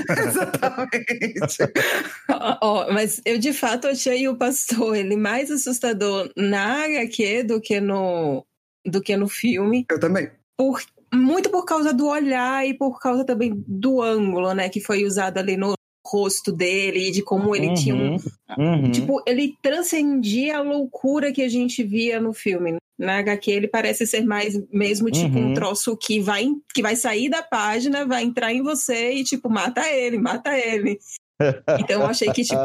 Exatamente. oh, oh, mas eu, de fato, achei o pastor ele mais assustador na HQ do que no, do que no filme. Eu também. Por, muito por causa do olhar e por causa também do ângulo, né? Que foi usado ali no rosto dele e de como ele uhum, tinha um... Uhum. Tipo, ele transcendia a loucura que a gente via no filme na HQ ele parece ser mais mesmo tipo uhum. um troço que vai que vai sair da página, vai entrar em você e tipo mata ele, mata ele. Então eu achei que tipo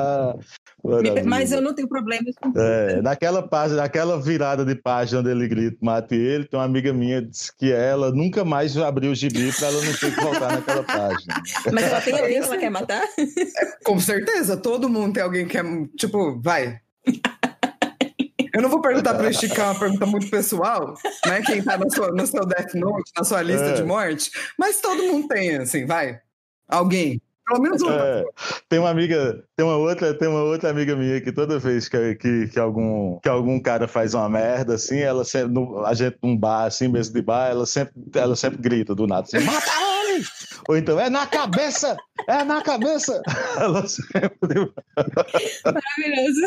mas eu não tenho problemas com é, naquela página, naquela virada de página onde ele grita mate ele, tem uma amiga minha disse que ela nunca mais abriu o gibi para ela não ter que voltar naquela página. Mas ela tem alguém que ela quer matar? Com certeza, todo mundo tem alguém que quer, tipo, vai. Eu não vou perguntar para esticar uma pergunta muito pessoal, né? Quem está no seu, no seu Death Note, na sua lista é. de morte, mas todo mundo tem, assim, vai. Alguém. Pelo menos uma. É, tem uma amiga, tem uma outra, tem uma outra amiga minha que toda vez que, que, que, algum, que algum cara faz uma merda, assim, ela sempre, no, a gente num bar, assim, mesmo de bar, ela sempre, ela sempre grita do nada, assim, mata ele! Ou então, é na cabeça! É na cabeça! Ela sempre... Maravilhoso.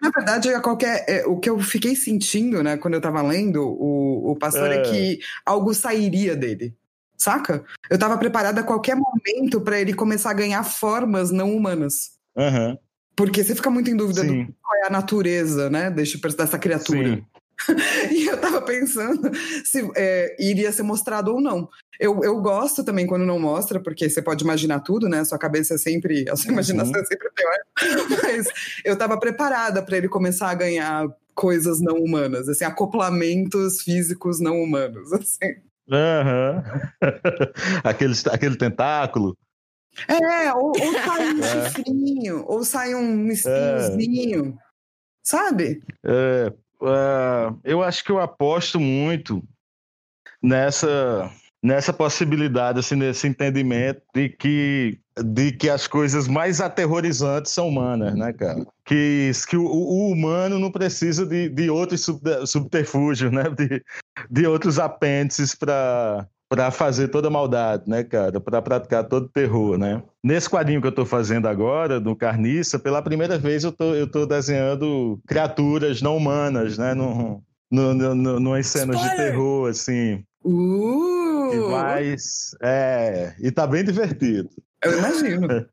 Na verdade, é qualquer, é, o que eu fiquei sentindo, né, quando eu tava lendo o, o pastor, é. é que algo sairia dele. Saca? Eu tava preparada a qualquer momento para ele começar a ganhar formas não humanas. Uhum. Porque você fica muito em dúvida Sim. do qual é a natureza, né, desse, dessa criatura. Sim. e eu tava pensando se é, iria ser mostrado ou não. Eu, eu gosto também quando não mostra, porque você pode imaginar tudo, né? Sua cabeça é sempre. A sua imaginação uhum. é sempre pior. Mas eu tava preparada para ele começar a ganhar coisas não humanas, assim, acoplamentos físicos não humanos, assim. Uhum. aquele, aquele tentáculo. É, ou, ou sai um é. chifrinho, ou sai um espinhozinho, é. sabe? É, uh, eu acho que eu aposto muito nessa nessa possibilidade, assim, nesse entendimento de que, de que as coisas mais aterrorizantes são humanas, né, cara? Que, que o, o humano não precisa de, de outros subterfúgios, né? De, de outros apêndices para para fazer toda maldade, né, cara? Para praticar todo terror, né? Nesse quadrinho que eu estou fazendo agora, do Carniça, pela primeira vez eu tô, eu tô desenhando criaturas não humanas, né? No, no, no, no, cenas Spoiler! de terror, assim. Uh! Mais. É. E tá bem divertido. Eu imagino.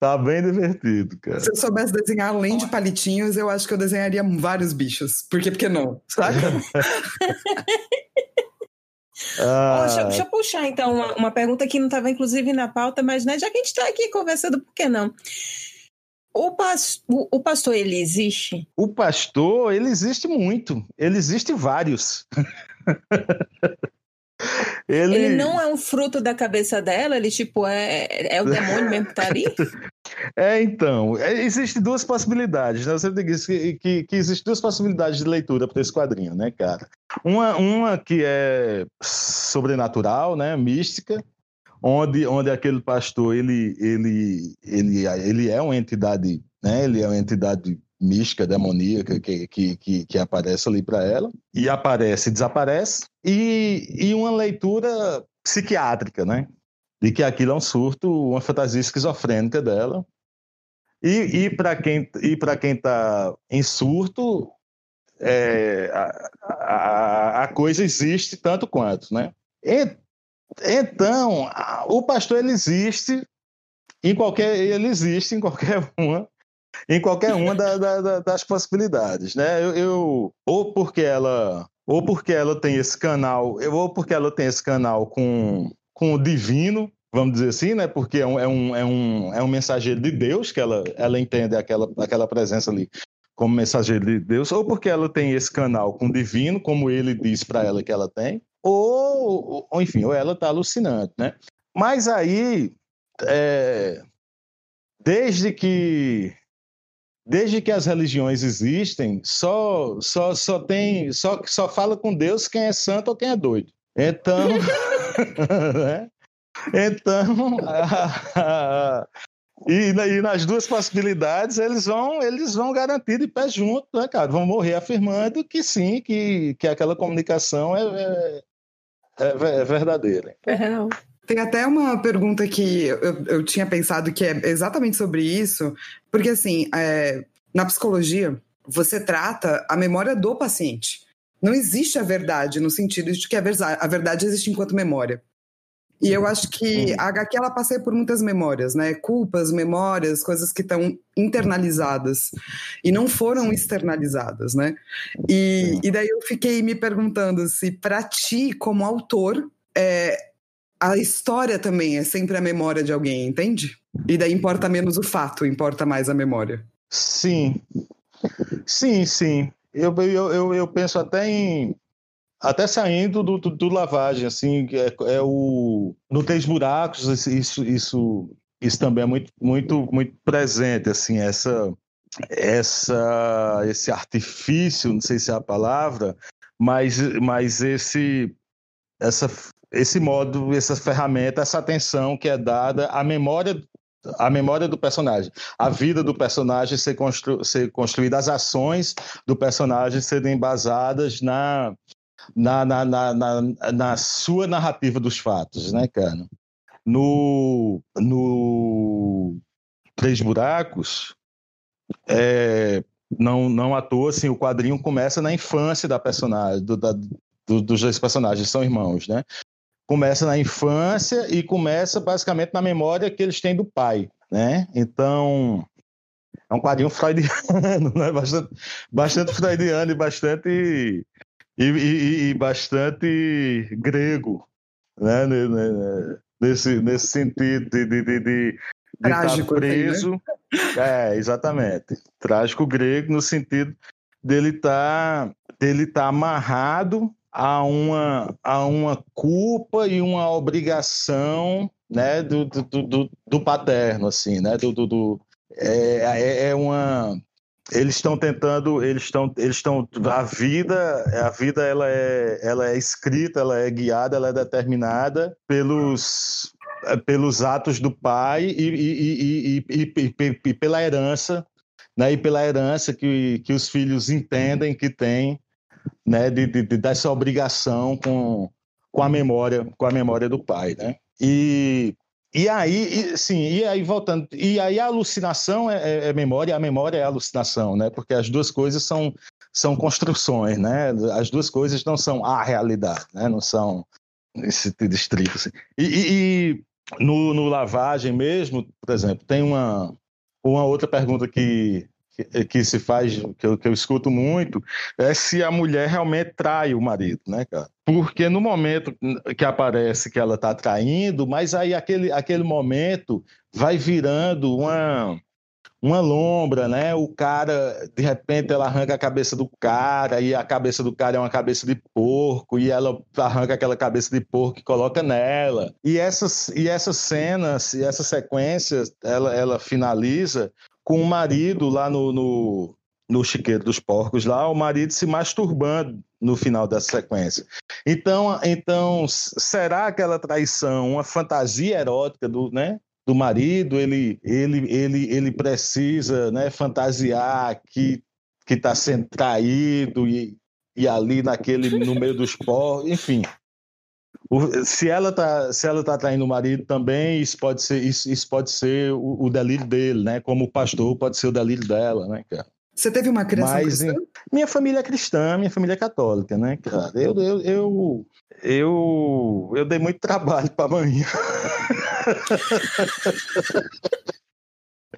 Tá bem divertido, cara. Se eu soubesse desenhar além de palitinhos, eu acho que eu desenharia vários bichos. Por que, por que não? Saca? Ah. Oh, deixa, deixa, eu puxar, então, uma, uma pergunta que não estava, inclusive, na pauta, mas né, já que a gente está aqui conversando, por que não? O, pas, o, o, pastor, ele existe? O pastor, ele existe muito. Ele existe vários. ele... ele... não é um fruto da cabeça dela? Ele, tipo, é, é o demônio mesmo que tá ali? É, então, é, existem duas possibilidades, né? Eu sempre digo que, que, que existem duas possibilidades de leitura para esse quadrinho, né, cara? Uma, uma que é sobrenatural, né, mística, onde, onde aquele pastor, ele, ele, ele, ele é uma entidade, né, ele é uma entidade mística, demoníaca, que, que, que, que aparece ali para ela, e aparece e desaparece, e, e uma leitura psiquiátrica, né? de que aquilo é um surto, uma fantasia esquizofrênica dela. E, e para quem e para quem está em surto, é, a, a, a, coisa existe tanto quanto, né? E, então, o pastor ele existe em qualquer ele existe em qualquer uma em qualquer uma da, da, das possibilidades, né? Eu, eu, ou porque ela ou porque ela tem esse canal, ou porque ela tem esse canal com com o divino, vamos dizer assim, né? Porque é um, é um, é um, é um mensageiro de Deus, que ela, ela entende aquela, aquela presença ali como mensageiro de Deus, ou porque ela tem esse canal com o divino, como ele diz para ela que ela tem, ou, ou enfim, ou ela está alucinante, né? Mas aí, é, desde que desde que as religiões existem, só só só tem só só fala com Deus quem é santo ou quem é doido. Então, né? Então, e, e, nas duas possibilidades eles vão eles vão garantir de pé junto, né, cara? Vão morrer afirmando que sim, que, que aquela comunicação é, é, é, é verdadeira. É real. Tem até uma pergunta que eu, eu tinha pensado que é exatamente sobre isso, porque assim, é, na psicologia, você trata a memória do paciente. Não existe a verdade no sentido de que a verdade, existe enquanto memória. E eu acho que a HQ ela passei por muitas memórias, né? Culpas, memórias, coisas que estão internalizadas e não foram externalizadas, né? E, e daí eu fiquei me perguntando se para ti, como autor, é, a história também é sempre a memória de alguém, entende? E daí importa menos o fato, importa mais a memória. Sim, sim, sim. Eu, eu, eu, eu penso até em até saindo do, do, do lavagem, assim, é, é, o no Três Buracos, isso, isso, isso também é muito, muito, muito presente, assim, essa, essa, esse artifício, não sei se é a palavra, mas, mas esse, essa, esse modo, essa ferramenta, essa atenção que é dada à memória a memória do personagem, a vida do personagem ser, constru ser construída, as ações do personagem serem basadas na, na, na, na, na, na sua narrativa dos fatos, né, cara? No, no Três Buracos, é, não, não à toa, assim, o quadrinho começa na infância da personagem, do, da, do, dos dois personagens, são irmãos, né? Começa na infância e começa basicamente na memória que eles têm do pai, né? Então, é um quadrinho freudiano, né? Bastante, bastante freudiano e bastante e, e, e bastante grego, né? Nesse, nesse sentido de, de, de, de Trágico, estar preso. Assim, né? É, exatamente. Trágico grego no sentido dele estar tá, dele tá amarrado a uma, a uma culpa e uma obrigação né, do, do, do, do paterno, assim, né? Do, do, do é, é, é uma eles estão tentando, eles estão, eles estão, a vida, a vida ela é, ela é escrita, ela é guiada, ela é determinada pelos, pelos atos do pai e, e, e, e pela herança, né, e pela herança que, que os filhos entendem que têm, né, de, de, dessa obrigação com, com a memória, com a memória do pai, né? E e aí, e, sim, e aí voltando, e aí a alucinação é, é, é memória, a memória é alucinação, né? Porque as duas coisas são, são construções, né? As duas coisas não são a realidade, né? Não são esse distrito. Assim. E, e, e no, no lavagem mesmo, por exemplo, tem uma, uma outra pergunta que que, que, se faz, que eu, que eu escuto muito, é se a mulher realmente trai o marido, né, cara? Porque no momento que aparece que ela está traindo, mas aí aquele, aquele momento vai virando uma, uma lombra, né? O cara, de repente, ela arranca a cabeça do cara, e a cabeça do cara é uma cabeça de porco, e ela arranca aquela cabeça de porco e coloca nela. E essas, e essas cenas, e essa sequência, ela, ela finaliza com o marido lá no, no, no chiqueiro dos porcos, lá, o marido se masturbando no final dessa sequência. Então, então será aquela traição uma fantasia erótica do, né, do marido? Ele, ele, ele, ele precisa né, fantasiar que que está sendo traído e, e ali naquele no meio dos porcos, enfim se ela tá se ela tá traindo o marido também isso pode ser isso, isso pode ser o, o, delírio dele né? Como o pastor pode ser o delírio dela né cara? Você teve uma criança Mas, cristã? minha família é cristã minha família é católica né cara? Eu eu eu eu, eu dei muito trabalho para mãe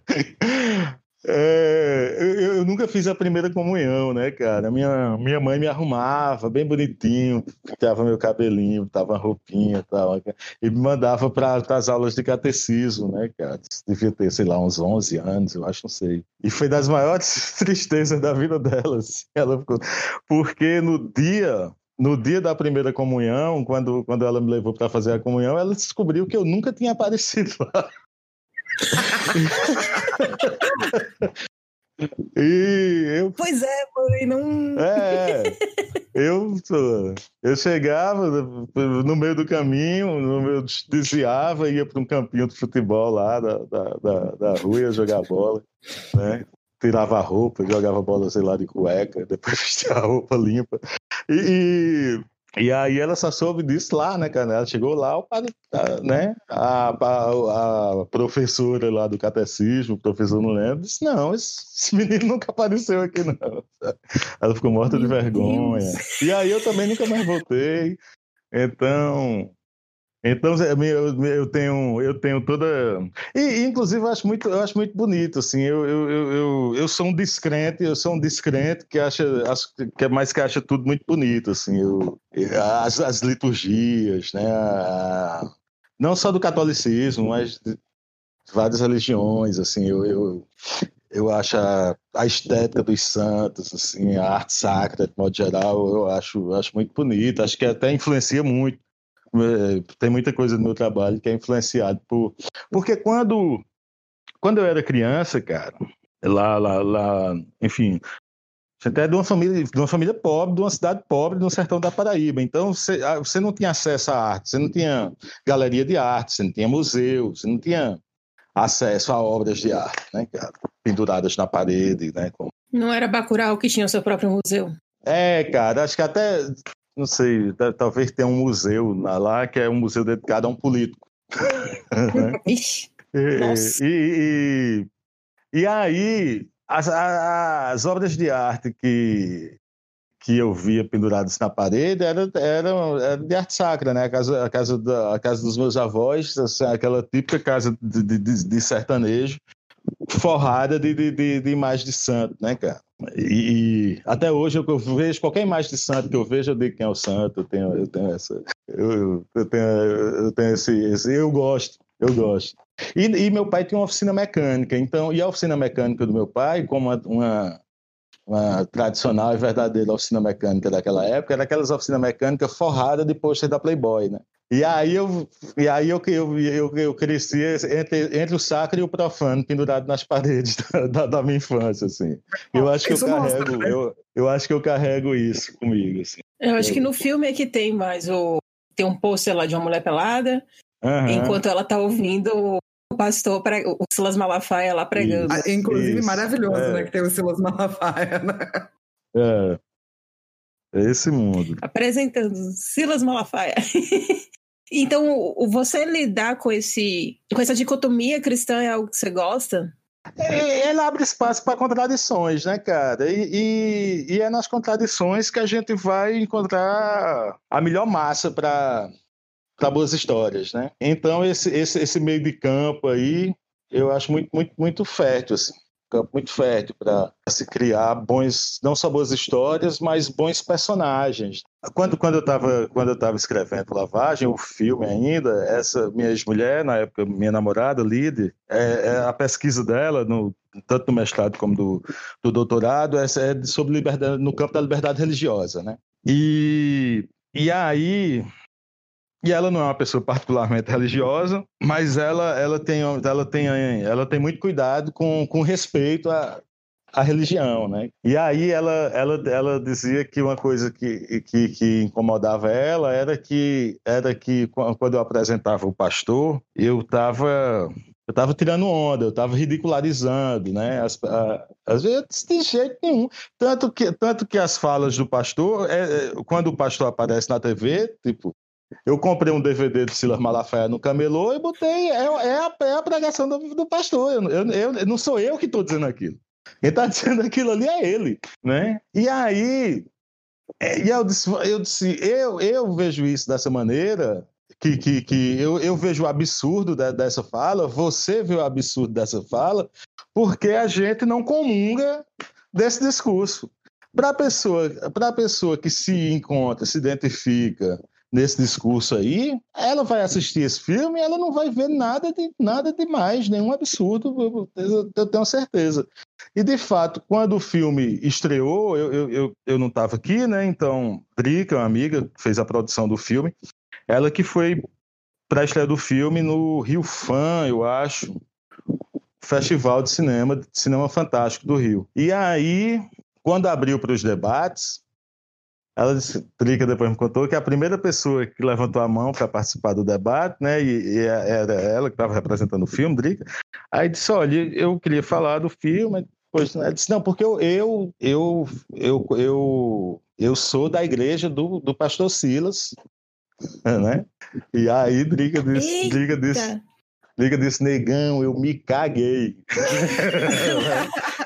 É, eu, eu, nunca fiz a primeira comunhão, né, cara? Minha, minha mãe me arrumava bem bonitinho, ficava meu cabelinho, tava roupinha e tal, e me mandava para as aulas de catecismo, né, cara? Devia ter, sei lá, uns 11 anos, eu acho, não sei. E foi das maiores tristezas da vida dela, assim, ela ficou... Porque no dia no dia da primeira comunhão, quando, quando ela me levou para fazer a comunhão, ela descobriu que eu nunca tinha aparecido lá. e eu... Pois é, mãe, não. É, eu, eu chegava no meio do caminho, no meio, desviava, ia para um campinho de futebol lá da, da, da, da rua, ia jogar bola, né? tirava a roupa, jogava bola, sei lá, de cueca, depois vestia a roupa limpa. E, e aí ela só soube disso lá, né, cara? Ela chegou lá, o padre, né? A, a, a, professora lá do catecismo, o professor não lembra, disse: não, esse, esse, menino nunca apareceu aqui, não. Ela ficou morta de vergonha. E aí eu também nunca mais voltei. Então, então eu, eu, tenho eu tenho toda e inclusive eu acho muito eu acho muito bonito assim eu, eu, eu, eu sou um descrente eu sou um descrente que acha que é mais que acha tudo muito bonito assim eu, as, as liturgias né não só do catolicismo mas de várias religiões assim eu, eu eu acho a, a, estética dos santos, assim, a arte sacra, de modo geral, eu acho, acho muito bonita. Acho que até influencia muito é, tem muita coisa no meu trabalho que é influenciado por. Porque quando, quando eu era criança, cara, lá, lá, lá, enfim, você é de uma família, de uma família pobre, de uma cidade pobre, no sertão da Paraíba. Então você, ah, você não tinha acesso à arte, você não tinha galeria de arte, você não tinha museu, você não tinha acesso a obras de arte, né, cara? Penduradas na parede, né? Como... Não era Bacurau que tinha o seu próprio museu? É, cara, acho que até não sei, talvez tenha um museu lá que é um museu dedicado a um político. Ixi, e, e, e, e, aí, as, as obras de arte que, que eu via penduradas na parede eram era, era de arte sacra, né? A casa, a casa, da, a casa dos meus avós, assim, aquela típica casa de, de, de sertanejo, forrada de, de, de, de imagem de santo, né, cara? E, e, até hoje eu vejo qualquer imagem de santo que eu vejo, eu digo quem é o santo, eu tenho, eu tenho essa. Eu, eu tenho, eu tenho esse, esse, Eu gosto, eu gosto. E, e, meu pai tinha uma oficina mecânica, então, e a oficina mecânica do meu pai, como uma, uma, uma tradicional e verdadeira oficina mecânica daquela época, era aquelas oficinas mecânicas forradas de pôster da Playboy, né? E aí eu, e aí eu, eu, eu, eu cresci entre, entre o sacro e o profano pendurado nas paredes da, da, da minha infância, assim. Eu acho que eu carrego, né? eu, eu acho que eu carrego isso comigo, assim. Eu acho que no filme é que tem mais o tem um pôster lá de uma mulher pelada, uhum. enquanto ela tá ouvindo o pastor, o Silas Malafaia lá pregando. Isso, Inclusive, isso, maravilhoso, é. né? Que tem o Silas Malafaia, né? É. É esse mundo. Apresentando Silas Malafaia. então, você lidar com, esse, com essa dicotomia cristã é algo que você gosta? É, ele abre espaço para contradições, né, cara? E, e, e, é nas contradições que a gente vai encontrar a melhor massa para boas histórias, né? Então, esse, esse, esse meio de campo aí, eu acho muito, muito, muito fértil, assim campo muito fértil para se criar bons, não só boas histórias, mas bons personagens. Quando, quando eu estava escrevendo Lavagem, o filme ainda, essa minha ex-mulher, na época minha namorada, Lide, é, é, a pesquisa dela, no, tanto no mestrado como do, do doutorado, é sobre liberdade, no campo da liberdade religiosa, né? E, e aí e ela não é uma pessoa particularmente religiosa, mas ela, ela, tem, ela, tem, ela tem muito cuidado com, com respeito à, à religião, né? E aí ela, ela, ela dizia que uma coisa que, que, que incomodava ela era que, era que quando eu apresentava o pastor, eu estava eu estava tirando onda, eu estava ridicularizando, né? As, a, às vezes de jeito nenhum. Tanto que, tanto que as falas do pastor, é, é quando o pastor aparece na TV, tipo, eu comprei um DVD do Silas Malafaia no camelô e botei. É, é, a, é a pregação do, do pastor. Eu, eu, eu, não sou eu que estou dizendo aquilo. Quem está dizendo aquilo ali é ele. Né? E aí. É, e eu disse, eu, disse eu, eu vejo isso dessa maneira, que, que, que eu, eu vejo o absurdo de, dessa fala, você vê o absurdo dessa fala, porque a gente não comunga desse discurso. Para a pessoa, pessoa que se encontra, se identifica nesse discurso aí, ela vai assistir esse filme e ela não vai ver nada de nada demais, nenhum absurdo, eu, tenho certeza. E de fato, quando o filme estreou, eu, eu, eu, não estava aqui, né? Então, Drica, uma amiga, fez a produção do filme, ela que foi para a estreia do filme no Rio Fan, eu acho, Festival de Cinema, de Cinema Fantástico do Rio. E aí, quando abriu para os debates, ela disse, Trica depois me contou que a primeira pessoa que levantou a mão para participar do debate, né, e, e era ela que estava representando o filme, Drica, aí disse, olha, eu queria falar do filme, depois, né, disse, não, porque eu, eu, eu, eu, eu, eu sou da igreja do, do pastor Silas, né, e aí Drica disse, Drica disse, Drica disse, negão, eu me caguei.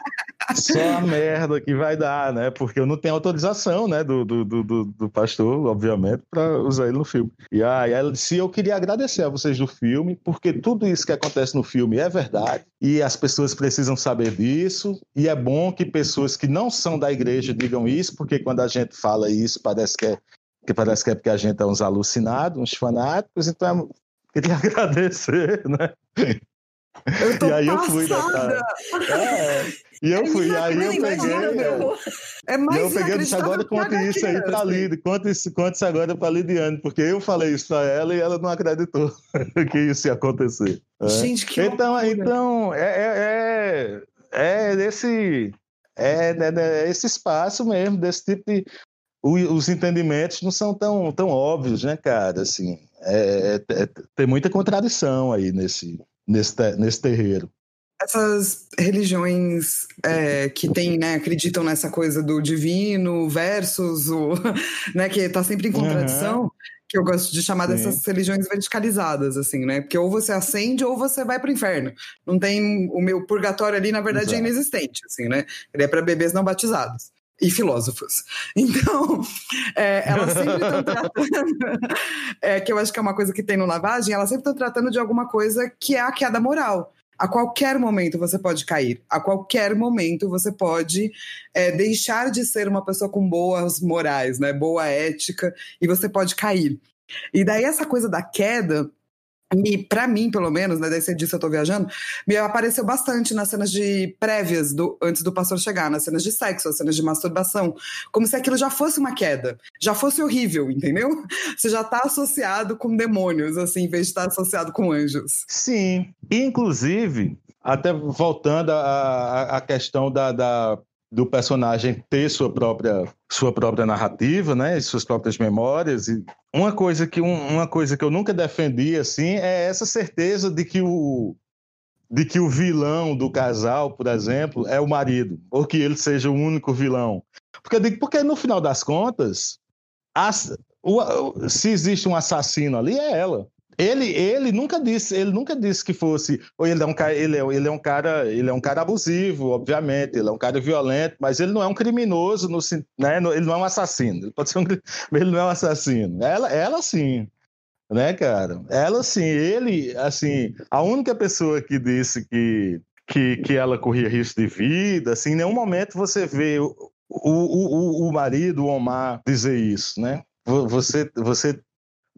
só a merda que vai dar, né? Porque eu não tenho autorização, né, do, do, do, do pastor, obviamente, para usar ele no filme. E aí disse: eu queria agradecer a vocês do filme, porque tudo isso que acontece no filme é verdade e as pessoas precisam saber disso. E é bom que pessoas que não são da igreja digam isso, porque quando a gente fala isso, parece que é, que parece que é porque a gente é uns alucinados, uns fanáticos. Então, eu queria agradecer, né? Eu tô e aí passada. eu fui, né, É, e eu fui, aí eu peguei. É, é mais eu peguei disse: agora conte isso aí pra Lid, conte isso, conte isso agora pra Lidiane, porque eu falei isso pra ela e ela não acreditou que isso ia acontecer. É. Gente, que Então, loucura. então é, é, é, esse. É, é, é, esse espaço mesmo, desse tipo de. Os entendimentos não são tão, tão óbvios, né, cara? Assim, é, é, é tem muita contradição aí nesse, nesse, nesse terreiro essas religiões é, que tem, né, acreditam nessa coisa do divino versus o, né, que está sempre em contradição, uhum. que eu gosto de chamar Sim. dessas religiões verticalizadas, assim, né, porque ou você acende ou você vai para o inferno. Não tem o meu purgatório ali, na verdade, é Exato. é inexistente, assim, né? Ele é para bebês não batizados e filósofos. Então, é, elas sempre estão tratando, é, que eu acho que é uma coisa que tem no lavagem, elas sempre estão tratando de alguma coisa que é a queda moral. A qualquer momento você pode cair, a qualquer momento você pode é, deixar de ser uma pessoa com boas morais, né, boa ética, e você pode cair. E daí essa coisa da queda me, para mim, pelo menos, né, daí você eu tô viajando, me apareceu bastante nas cenas de prévias do antes do pastor chegar, nas cenas de sexo, nas cenas de masturbação, como se aquilo já fosse uma queda, já fosse horrível, entendeu? Você já tá associado com demônios, assim, em vez de estar associado com anjos. Sim, inclusive, até voltando à questão da, da do personagem ter sua própria sua própria narrativa, né, suas próprias memórias e uma coisa que uma coisa que eu nunca defendi assim é essa certeza de que o de que o vilão do casal, por exemplo, é o marido, ou que ele seja o único vilão. Porque porque no final das contas, as, o, se existe um assassino ali é ela. Ele, ele nunca disse, ele nunca disse que fosse, ou ele é um cara, ele é, ele é um cara, ele é um cara abusivo, obviamente, ele é um cara violento, mas ele não é um criminoso, no, né? ele não é um assassino. Ele pode ser um, ele não é um assassino. Ela, ela sim, né, cara? Ela sim, ele, assim, a única pessoa que disse que que, que ela corria risco de vida, assim, em nenhum momento você vê o, o, o, o marido, o Omar, dizer isso, né? Você, você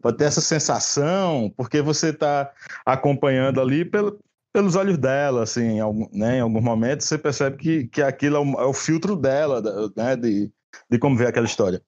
pode ter essa sensação, porque você está acompanhando ali pelo, pelos olhos dela, assim, né, em algum momento você percebe que, que aquilo é o, é o filtro dela, né, de, de como ver aquela história.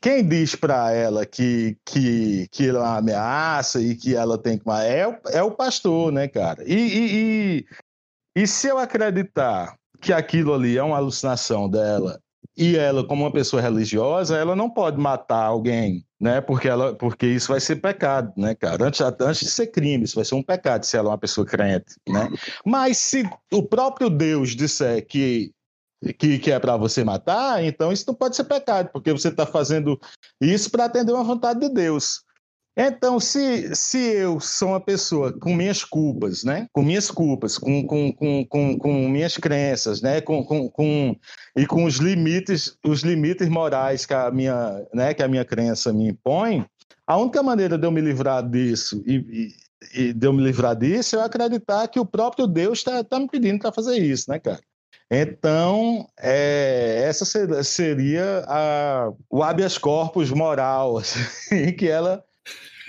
Quem diz para ela que, que, que ela é uma ameaça e que ela tem que. É, é o pastor, né, cara? E, e, e, e se eu acreditar que aquilo ali é uma alucinação dela e ela, como uma pessoa religiosa, ela não pode matar alguém, né? Porque, ela, porque isso vai ser pecado, né, cara? Antes, antes de ser crime, isso vai ser um pecado se ela é uma pessoa crente, né? Mas se o próprio Deus disser que que, que é para você matar, então isso não pode ser pecado, porque você está fazendo isso para atender uma vontade de Deus. Então, se, se eu sou uma pessoa com minhas culpas, né? Com minhas culpas, com, com, com, com, com minhas crenças, né? Com, com, com, e com os limites, os limites morais que a minha, né? que a minha crença me impõe, a única maneira de eu me livrar disso e, e, e de eu me livrar disso é acreditar que o próprio Deus está tá me pedindo para fazer isso, né, cara? Então, é, essa seria a, o habeas corpus moral assim, que ela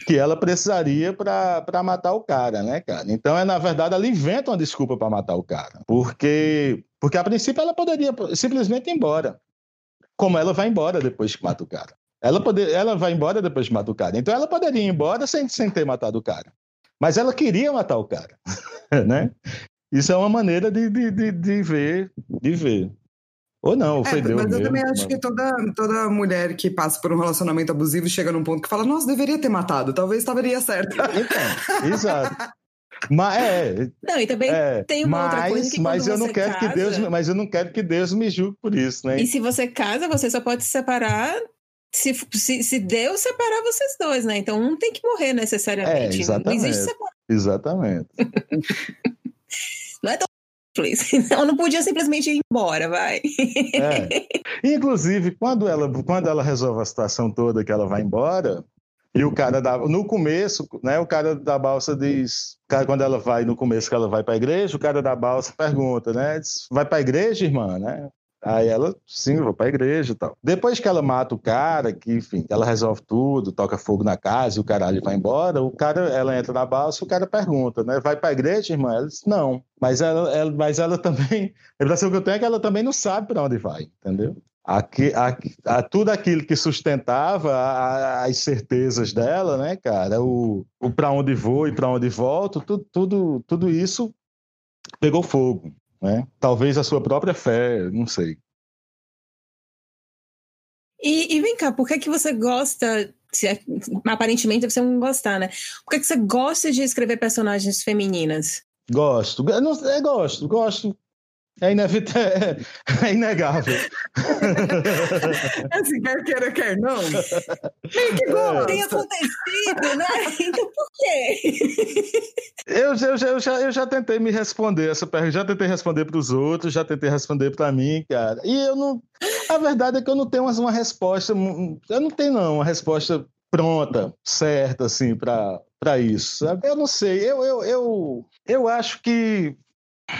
que ela precisaria para matar o cara, né, cara? Então, é na verdade, ela inventa uma desculpa para matar o cara. Porque, porque a princípio ela poderia simplesmente ir embora. Como ela vai embora depois que mata o cara. Ela, poder, ela vai embora depois que mata o cara. Então ela poderia ir embora sem, sem ter matado o cara. Mas ela queria matar o cara, né? Isso é uma maneira de, de, de, de ver, de ver. Ou não, é, foi Deus Mas mesmo, eu também acho que toda, toda mulher que passa por um relacionamento abusivo chega num ponto que fala, nossa, deveria ter matado, talvez estaria certo. Então, exato. Mas é. Não, e também é, tem uma mas, outra coisa que mas eu não quero casa, que Deus, mas eu não quero que Deus me julgue por isso, né? E se você casa, você só pode se separar se, se, se Deus separar vocês dois, né? Então um tem que morrer necessariamente. É, exatamente. Não existe separação. Exatamente. não é tão então não podia simplesmente ir embora, vai. É. Inclusive, quando ela, quando ela resolve a situação toda que ela vai embora, e o cara da, no começo, né, o cara da balsa diz, cara, quando ela vai no começo que ela vai para a igreja, o cara da balsa pergunta, né, diz, vai para a igreja, irmã, né? Aí ela, sim, vou pra igreja e tal. Depois que ela mata o cara, que, enfim, ela resolve tudo, toca fogo na casa e o caralho vai embora, o cara, ela entra na balsa, o cara pergunta, né? Vai pra igreja, irmã? Ela diz, não. Mas ela, ela, mas ela também, a impressão que eu tenho é que ela também não sabe para onde vai, entendeu? Aqui, aqui, a, tudo aquilo que sustentava a, as certezas dela, né, cara? O, o para onde vou e para onde volto, tudo, tudo, tudo isso pegou fogo né? Talvez a sua própria fé, não sei. E, e vem cá, por que, que você gosta se é, aparentemente você não gostar, né? Por que, que você gosta de escrever personagens femininas? Gosto, não, eu gosto, gosto. É, inevitável, é inegável. assim, quer queira, quer não. Meio que gosta. Tem acontecido, né? Então por quê? Eu, eu, eu, já, eu já tentei me responder essa pergunta, já tentei responder para os outros, já tentei responder para mim, cara. E eu não. A verdade é que eu não tenho uma resposta. Eu não tenho, não, uma resposta pronta, certa, assim, para isso. Eu não sei. Eu, eu, eu, eu acho que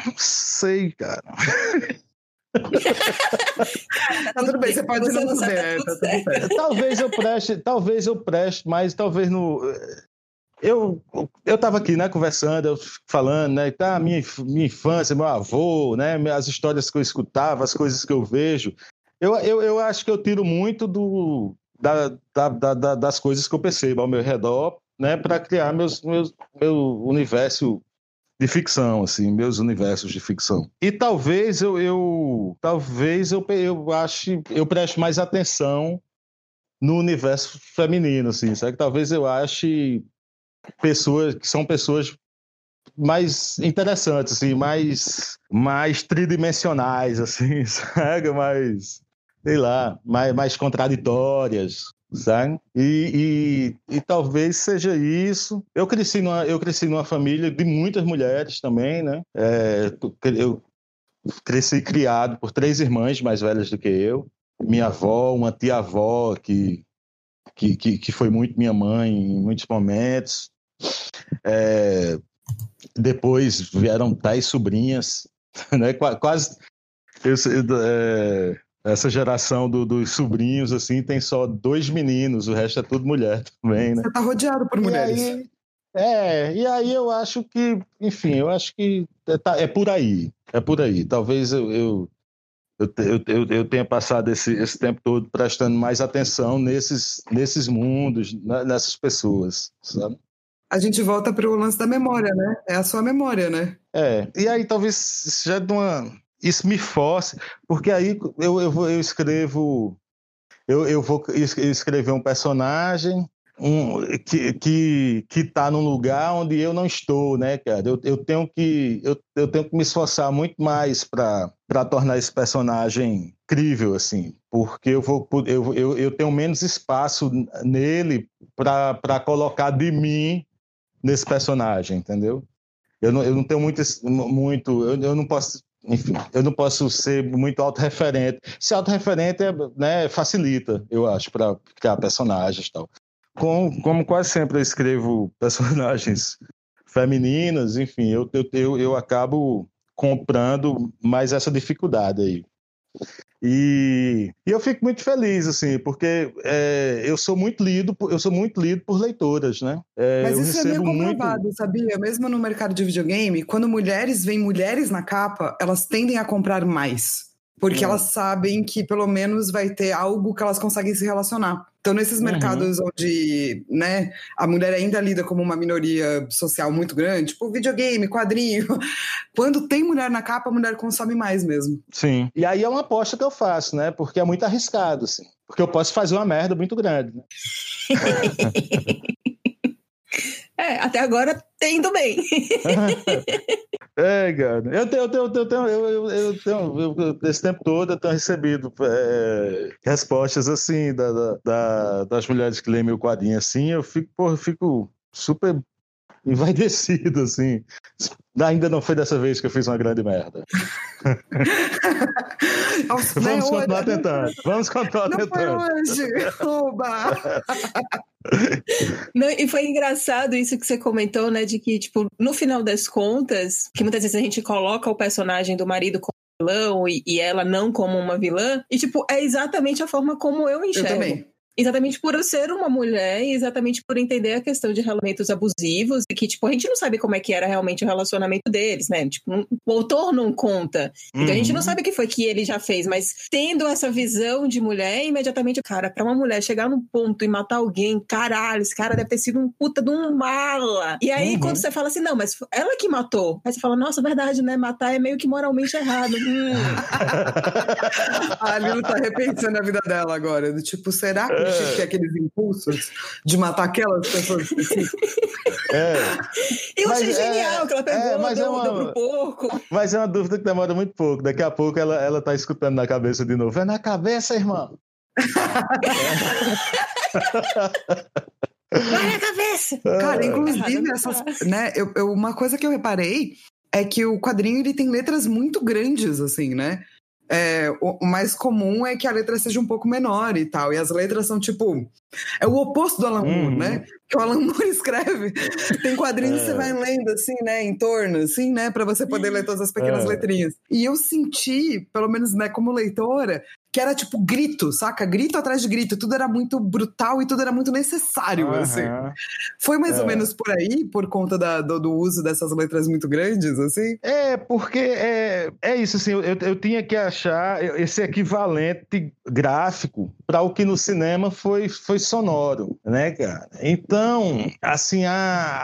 não sei, cara. tá tudo bem, você pode não saber. Tá, tá Talvez eu preste, talvez eu preste, mas talvez no. eu eu estava aqui, né, conversando, eu falando, né, tá, minha, minha infância, meu avô, né, as histórias que eu escutava, as coisas que eu vejo. Eu, eu, eu acho que eu tiro muito do, da, da, da, das coisas que eu percebo ao meu redor, né, para criar meus, meus, meu universo de ficção, assim, meus universos de ficção. E talvez eu, eu talvez eu, eu ache, eu preste mais atenção no universo feminino, assim, sabe? Talvez eu ache pessoas que são pessoas mais interessantes, assim, mais, mais tridimensionais, assim, sabe? Mais, sei lá, mais, mais contraditórias, sabe? E, e, e, talvez seja isso. Eu cresci numa, eu cresci numa família de muitas mulheres também, né? É, eu cresci criado por três irmãs mais velhas do que eu. Minha avó, uma tia-avó que, que, que, que, foi muito minha mãe em muitos momentos. É, depois vieram tais sobrinhas, né? Quase. Eu, é, essa geração do, dos sobrinhos, assim, tem só dois meninos, o resto é tudo mulher também, né? Você tá rodeado por mulheres. E aí, é, e aí eu acho que, enfim, eu acho que é, tá, é por aí, é por aí. Talvez eu, eu, eu, eu, eu tenha passado esse, esse tempo todo prestando mais atenção nesses, nesses mundos, né, nessas pessoas, sabe? A gente volta para o lance da memória, né? É a sua memória, né? É, e aí talvez já de uma isso me force, porque aí eu, eu, eu escrevo, eu, eu vou escrever um personagem um, que, que, que tá num lugar onde eu não estou, né, cara? Eu, eu, tenho, que, eu, eu tenho que me esforçar muito mais para tornar esse personagem crível, assim, porque eu, vou, eu, eu, eu tenho menos espaço nele para colocar de mim nesse personagem, entendeu? Eu não, eu não tenho muito, muito eu, eu não posso enfim, eu não posso ser muito autorreferente. Ser autorreferente é, né, facilita, eu acho, para criar personagens e tal. Com, como quase sempre eu escrevo personagens femininas, enfim, eu, eu, eu, eu acabo comprando mais essa dificuldade aí. E, e, eu fico muito feliz, assim, porque é, eu sou muito lido, eu sou muito lido por leitoras, né? É, Mas isso é meio comprovado, muito... sabia? Mesmo no mercado de videogame, quando mulheres veem mulheres na capa, elas tendem a comprar mais. Porque é. elas sabem que pelo menos vai ter algo que elas conseguem se relacionar. Então, nesses uhum. mercados onde né, a mulher ainda lida como uma minoria social muito grande, tipo videogame, quadrinho, quando tem mulher na capa, a mulher consome mais mesmo. Sim. E aí é uma aposta que eu faço, né? Porque é muito arriscado, assim. Porque eu posso fazer uma merda muito grande, né? É, até agora tem indo bem. é, cara. Eu tenho, eu tenho, eu tenho, eu, eu tenho eu, esse tempo todo eu tenho recebido é, respostas assim da, da, das mulheres que leem meu quadrinho assim, eu fico, porra, eu fico super envaidecido, assim. Ainda não foi dessa vez que eu fiz uma grande merda. Nossa, Vamos continuar tentando. Vamos continuar não tentando. Foi hoje. Oba! Não, e foi engraçado isso que você comentou, né? De que, tipo, no final das contas, que muitas vezes a gente coloca o personagem do marido como vilão e, e ela não como uma vilã, e, tipo, é exatamente a forma como eu enxergo. Eu também. Exatamente por eu ser uma mulher e exatamente por entender a questão de relacionamentos abusivos e que, tipo, a gente não sabe como é que era realmente o relacionamento deles, né? Tipo, o autor não conta. Então a gente não uhum. sabe o que foi que ele já fez, mas tendo essa visão de mulher, imediatamente, cara, para uma mulher chegar num ponto e matar alguém, caralho, esse cara deve ter sido um puta de um mala. E aí, uhum. quando você fala assim, não, mas ela que matou, aí você fala, nossa, verdade, né? Matar é meio que moralmente errado. Hum. a Lilo tá repensando a vida dela agora. Do tipo, será que é. ter aqueles impulsos de matar aquelas pessoas específicas. É. Eu mas achei é, genial que ela pegou, é, mas deu, é uma, deu pro porco. Mas é uma dúvida que demora muito pouco. Daqui a pouco ela, ela tá escutando na cabeça de novo. É na cabeça, irmão. Vai na cabeça! Cara, inclusive, essas, né, eu, eu, uma coisa que eu reparei é que o quadrinho ele tem letras muito grandes, assim, né? É, o, mais comum é que a letra seja um pouco menor e tal. E as letras são tipo. É o oposto do Alan Moore, né? Uhum. Que o Alan Moore escreve. Tem quadrinhos é. que você vai lendo assim, né? Em torno, assim, né? Para você poder ler todas as pequenas é. letrinhas. E eu senti, pelo menos, né, como leitora, que era tipo grito, saca? Grito atrás de grito. Tudo era muito brutal e tudo era muito necessário, uhum. assim. Foi mais é. ou menos por aí, por conta da, do, do, uso dessas letras muito grandes, assim? É, porque é, é isso, assim, eu, eu tinha que achar esse equivalente gráfico para o que no cinema foi, foi sonoro, né, cara? Então, assim, a,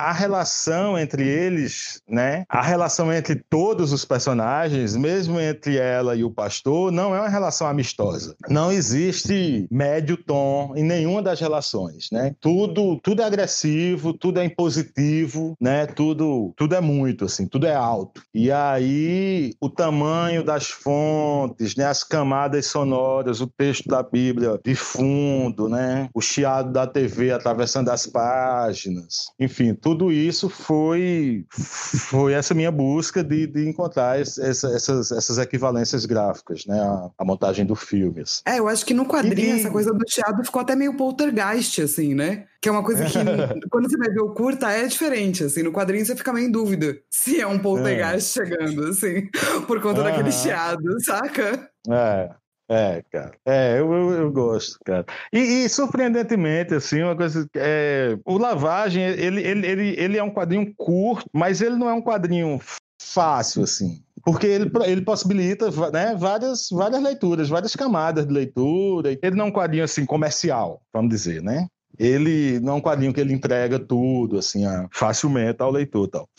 a relação entre eles, né? A relação entre todos os personagens, mesmo entre ela e o pastor, não é uma relação amistosa. Não existe médio tom em nenhuma das relações, né? Tudo, tudo é agressivo, tudo é impositivo, né? Tudo, tudo é muito, assim, tudo é alto. E aí, o tamanho das fontes, né? As camadas sonoras, o texto da Bíblia de fundo, né? O chiado da TV atravessando as páginas. Enfim, tudo isso foi foi essa minha busca de, de encontrar essa, essas, essas equivalências gráficas, né? A, a, montagem do filme. Assim. É, eu acho que no quadrinho e, essa coisa do chiado ficou até meio poltergeist, assim, né? Que é uma coisa que, quando você vai ver o curta, é diferente, assim. No quadrinho você fica meio em dúvida se é um poltergeist é. chegando, assim, por conta daquele chiado, saca? É. É, cara. É, eu, eu, eu gosto, cara. E, e, surpreendentemente, assim, uma coisa. É, o Lavagem, ele, ele, ele, ele é um quadrinho curto, mas ele não é um quadrinho fácil, assim. Porque ele, ele possibilita né, várias, várias leituras, várias camadas de leitura. Ele não é um quadrinho assim comercial, vamos dizer, né? Ele não é um quadrinho que ele entrega tudo, assim, facilmente ao leitor tal.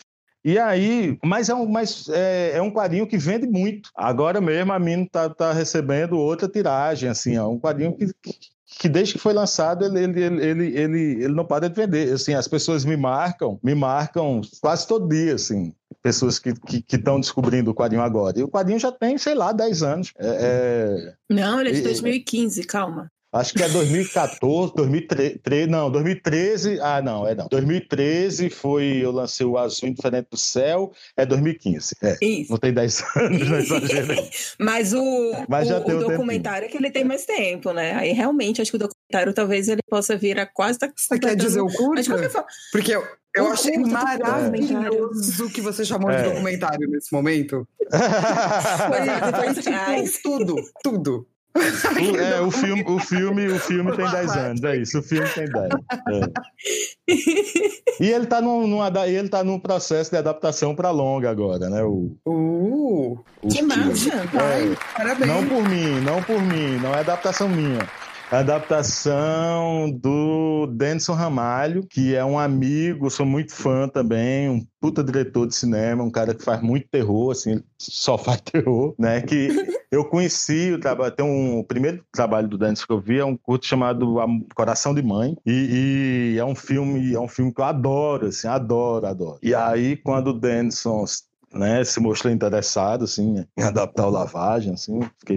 E aí, mas é um, mas é, é, um quadrinho que vende muito. Agora mesmo a Mino tá, tá recebendo outra tiragem, assim, é um quadrinho que, que, que desde que foi lançado ele, ele, ele, ele, ele, não para de vender. Assim, as pessoas me marcam, me marcam quase todo dia, assim pessoas que estão que, descobrindo o quadrinho agora. E o quadrinho já tem, sei lá, 10 anos. É, é... Não, ele é de 2015, calma. Acho que é 2014, 2013, não, 2013, ah, não, é não. 2013 foi, eu lancei o Azul Indiferente do Céu, é 2015. É, Isso. Não tem 10 anos, não Mas o, Mas já o, tem o documentário é que ele tem mais tempo, né? Aí realmente acho que o documentário talvez ele possa vir a quase... Tá você quer dizer o curto? Porque eu, o achei maravilhoso o que você chamou é. de documentário nesse momento. foi, foi, tudo, tudo. É, o filme, o filme, o filme tem 10 anos, é isso, o filme tem 10. É. E ele está num, num, ele tá num processo de adaptação para longa agora, né? O, uh, o que massa! É, Parabéns! Não por mim, não por mim, não é adaptação minha. Adaptação do Denison Ramalho, que é um amigo, sou muito fã também, um puta diretor de cinema, um cara que faz muito terror, assim, só faz terror, né? Que eu conheci o trabalho, tem um o primeiro trabalho do Denison que eu vi é um curto chamado Coração de Mãe, e, e, é um filme, é um filme que eu adoro, assim, adoro, adoro. E aí quando o Denison né, se mostrou interessado assim, em adaptar o Lavagem, assim, fiquei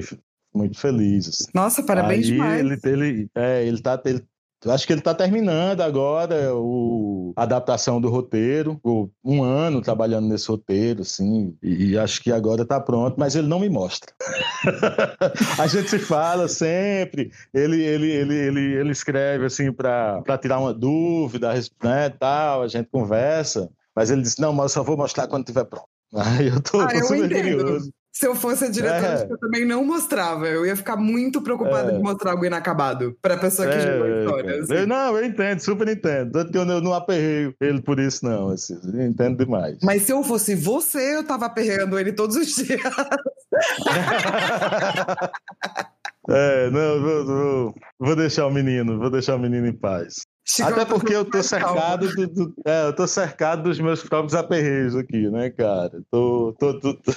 muito feliz. Assim. Nossa, parabéns Aí demais. Ele, ele, é, ele tá. Ele, acho que ele está terminando agora o, a adaptação do roteiro, um ano trabalhando nesse roteiro, assim, e, e acho que agora está pronto, mas ele não me mostra. a gente se fala sempre, ele, ele, ele, ele, ele escreve assim para tirar uma dúvida, né, tal, a gente conversa, mas ele disse, não, mas eu só vou mostrar quando estiver pronto. Aí eu tô, ah, super curioso. Se eu fosse a diretora, é. eu também não mostrava. Eu ia ficar muito preocupada é. de mostrar algo inacabado pra pessoa que é, jogou a história. Assim. Eu, não, eu entendo, super entendo. Tanto que eu não, aperrei ele por isso, não. Assim, eu entendo demais. Mas se eu fosse você, eu tava aperreando ele todos os dias. é, não, vou, vou, vou, deixar o menino, vou deixar o menino em paz. Até porque eu tô cercado do, do, é, eu tô cercado dos meus próprios aperreios aqui, né, cara? Tô, tô, tô, tô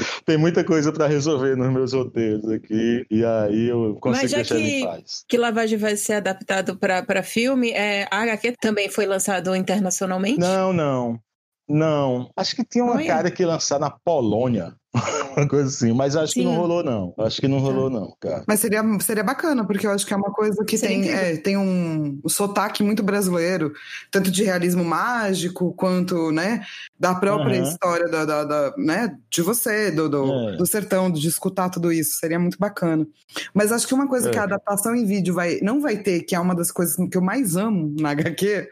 tem muita coisa para resolver nos meus roteiros aqui, e aí eu consigo Mas já deixar que, ele em paz. que Lavagem vai ser adaptado para filme, é, a HQ também foi lançado internacionalmente? Não, não. Não. Acho que tinha uma Oi? cara que lançar na Polônia. uma coisa assim. Mas acho Sim. que não rolou, não. Acho que não rolou, tá. não, cara. Mas seria, seria bacana, porque eu acho que é uma coisa que tem, é, tem um, um sotaque muito brasileiro, tanto de realismo mágico, quanto, né, da própria uhum. história da, da, da, né, de você, do, do, é. do, sertão, de escutar tudo isso. Seria muito bacana. Mas acho que uma coisa é. que a adaptação em vídeo vai, não vai ter, que é uma das coisas que eu mais amo na HQ,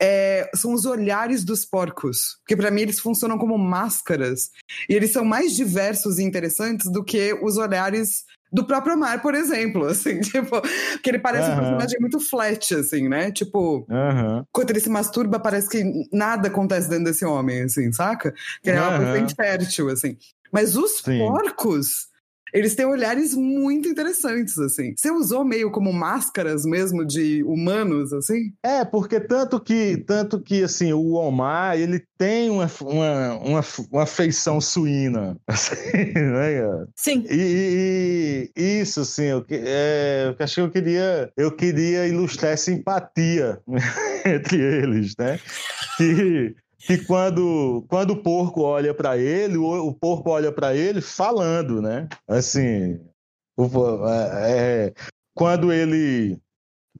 é, são os olhares dos porcos. Porque para mim eles funcionam como máscaras. E eles são mais diversos e interessantes do que os olhares do próprio mar, por exemplo, assim, tipo, que ele parece um personagem muito flat, assim, né? Tipo, quando ele se masturba, parece que nada acontece dentro desse homem, assim, saca? Que ele é uma coisa infértil, assim. Mas os Sim. porcos eles têm olhares muito interessantes, assim. Você usou meio como máscaras mesmo de humanos, assim? É, porque tanto que, tanto que assim, o Omar, ele tem uma, uma, uma, uma feição suína, assim, né, Sim. E, e, isso, assim, eu, é, eu acho que eu queria, eu queria ilustrar essa empatia entre eles, né? Que que quando, quando o porco olha para ele, o, o, porco olha para ele falando, né? Assim, o, é, é, quando ele,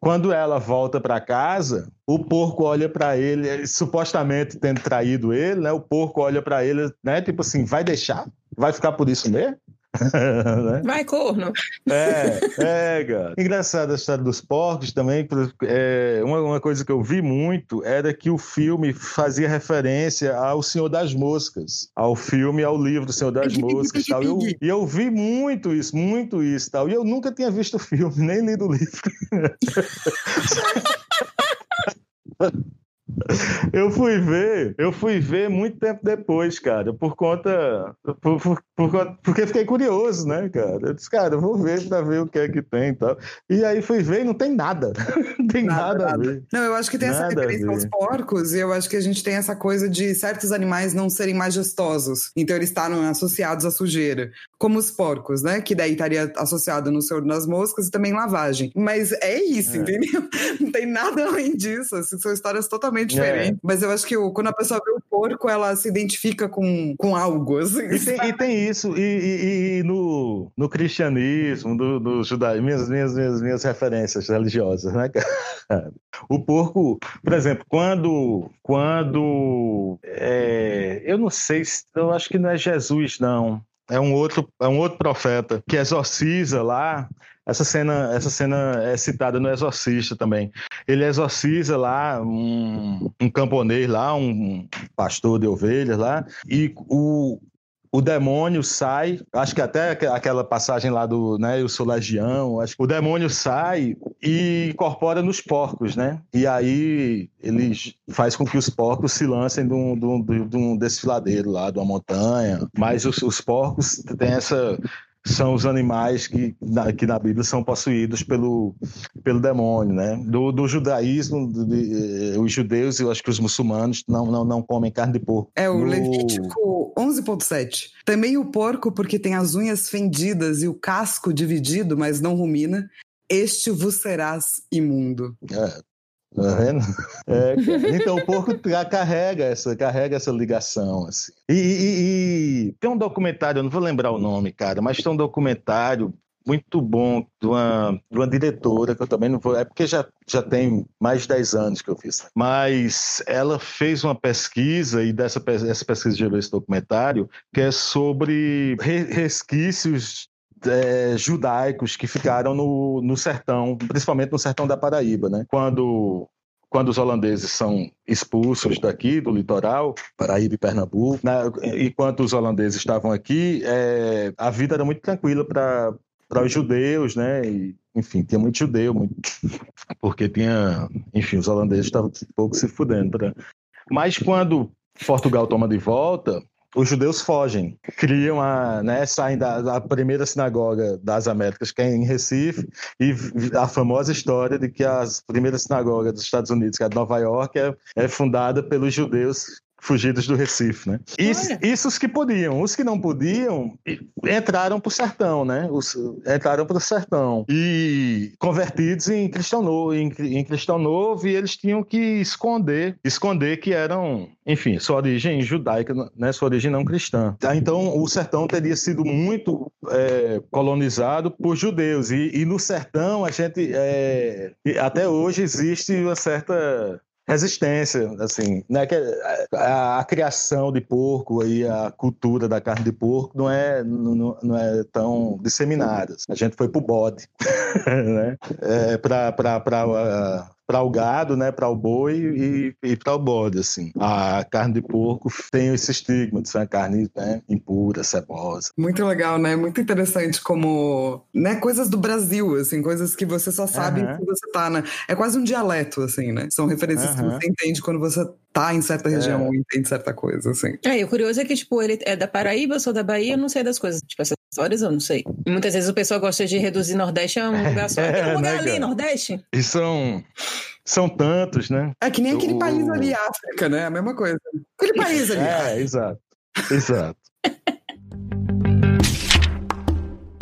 quando ela volta para casa, o porco olha para ele, supostamente tendo traído ele, né? O porco olha para ele, né? Tipo assim, vai deixar? Vai ficar por isso mesmo? né? Vai, corno. É, é, cara. Engraçado a história dos porcos também. É, uma, uma coisa que eu vi muito era que o filme fazia referência ao Senhor das Moscas, ao filme, ao livro do Senhor das Moscas. tal. Eu, e eu vi muito isso, muito isso. tal. E eu nunca tinha visto o filme, nem lido o livro. Eu fui ver, eu fui ver muito tempo depois, cara, por conta. Por, por, por, porque fiquei curioso, né, cara? Eu disse, cara, eu vou ver pra ver o que é que tem e tal. E aí fui ver e não tem nada. não tem nada, nada, a ver. Não, eu acho que tem nada essa referência aos porcos, e eu acho que a gente tem essa coisa de certos animais não serem majestosos. Então eles estavam associados à sujeira. Como os porcos, né? Que daí estaria associado no Senhor das Moscas e também lavagem. Mas é isso, é. entendeu? Não tem nada além disso. Assim, são histórias totalmente. Diferente. É. Mas eu acho que o, quando a pessoa vê o porco, ela se identifica com, com algo. Assim, e, tem, e, tem, isso. E, e, e, no, no cristianismo, no, no judaísmo, minhas, minhas, minhas, minhas referências religiosas, né, cara? O porco, por exemplo, quando. quando é, eu não sei, eu acho que não é Jesus, não. É um outro, é um outro profeta que exorciza lá essa cena, essa cena é citada no Exorcista também. Ele exorciza lá um, um camponês lá, um pastor de ovelhas lá, e o, o demônio sai, acho que até aquela passagem lá do, né, o Solagião, acho que o demônio sai e incorpora nos porcos, né? E aí ele faz com que os porcos se lancem de um, de um, de um desfiladeiro lá, de uma montanha. Mas os, os porcos têm essa são os animais que na, que na Bíblia são possuídos pelo, pelo demônio, né? Do, do judaísmo, de, de, eh, os judeus e eu acho que os muçulmanos não, não, não comem carne de porco. É o no... Levítico 11.7. Também o porco, porque tem as unhas fendidas e o casco dividido, mas não rumina, este vos serás imundo. É, Tá vendo? É, então o porco carrega essa, carrega essa ligação. Assim. E, e, e, tem um documentário, eu não vou lembrar o nome, cara, mas tem um documentário muito bom de uma, de uma diretora, que eu também não vou. É porque já, já tem mais de 10 anos que eu fiz. Mas ela fez uma pesquisa, e dessa essa pesquisa gerou esse documentário, que é sobre resquícios é, judaicos que ficaram no, no sertão, principalmente no sertão da Paraíba, né? Quando quando os holandeses são expulsos daqui do litoral, Paraíba e Pernambuco, né? enquanto os holandeses estavam aqui, é, a vida era muito tranquila para para os judeus, né? E, enfim, tinha muito judeu, muito... porque tinha, enfim, os holandeses estavam um pouco se fudendo. Pra... Mas quando Portugal toma de volta, os judeus fogem, criam a, né, saem da, da, primeira sinagoga das Américas, que é em Recife, e a famosa história de que a primeira sinagoga dos Estados Unidos, que é de Nova York, é, é fundada pelos judeus fugidos do Recife, né? Isso, isso, os que podiam. Os que não podiam entraram para o sertão, né? Os, entraram para o sertão e convertidos em cristão novo, em, em, cristão novo, e eles tinham que esconder, esconder que eram, enfim, sua origem judaica, né? Sua origem não cristã. Tá, então, o sertão teria sido muito é, colonizado por judeus e, e, no sertão a gente é, até hoje existe uma certa resistência, assim, né? A, a, criação de porco e a cultura da carne de porco não é, não, não é tão disseminada. A gente foi pro bode, né? É, para para o gado, né, para o boi e, e para o bode, assim. A carne de porco tem esse estigma de ser uma carne né, impura, cebosa. Muito legal, né? Muito interessante como, né, coisas do Brasil, assim, coisas que você só sabe uhum. que você tá, né? É quase um dialeto, assim, né? São referências uhum. que você entende quando você tá em certa região é. ou entende certa coisa, assim. É, e o curioso é que, tipo, ele é da Paraíba, eu sou da Bahia, eu não sei das coisas. Tipo, essas histórias eu não sei. E muitas vezes o pessoal gosta de reduzir Nordeste a um lugar só. É, Tem um lugar né, ali, Nordeste? E são... São tantos, né? É que nem aquele o... país ali, África, né? A mesma coisa. Aquele país ali. É, exato. Exato.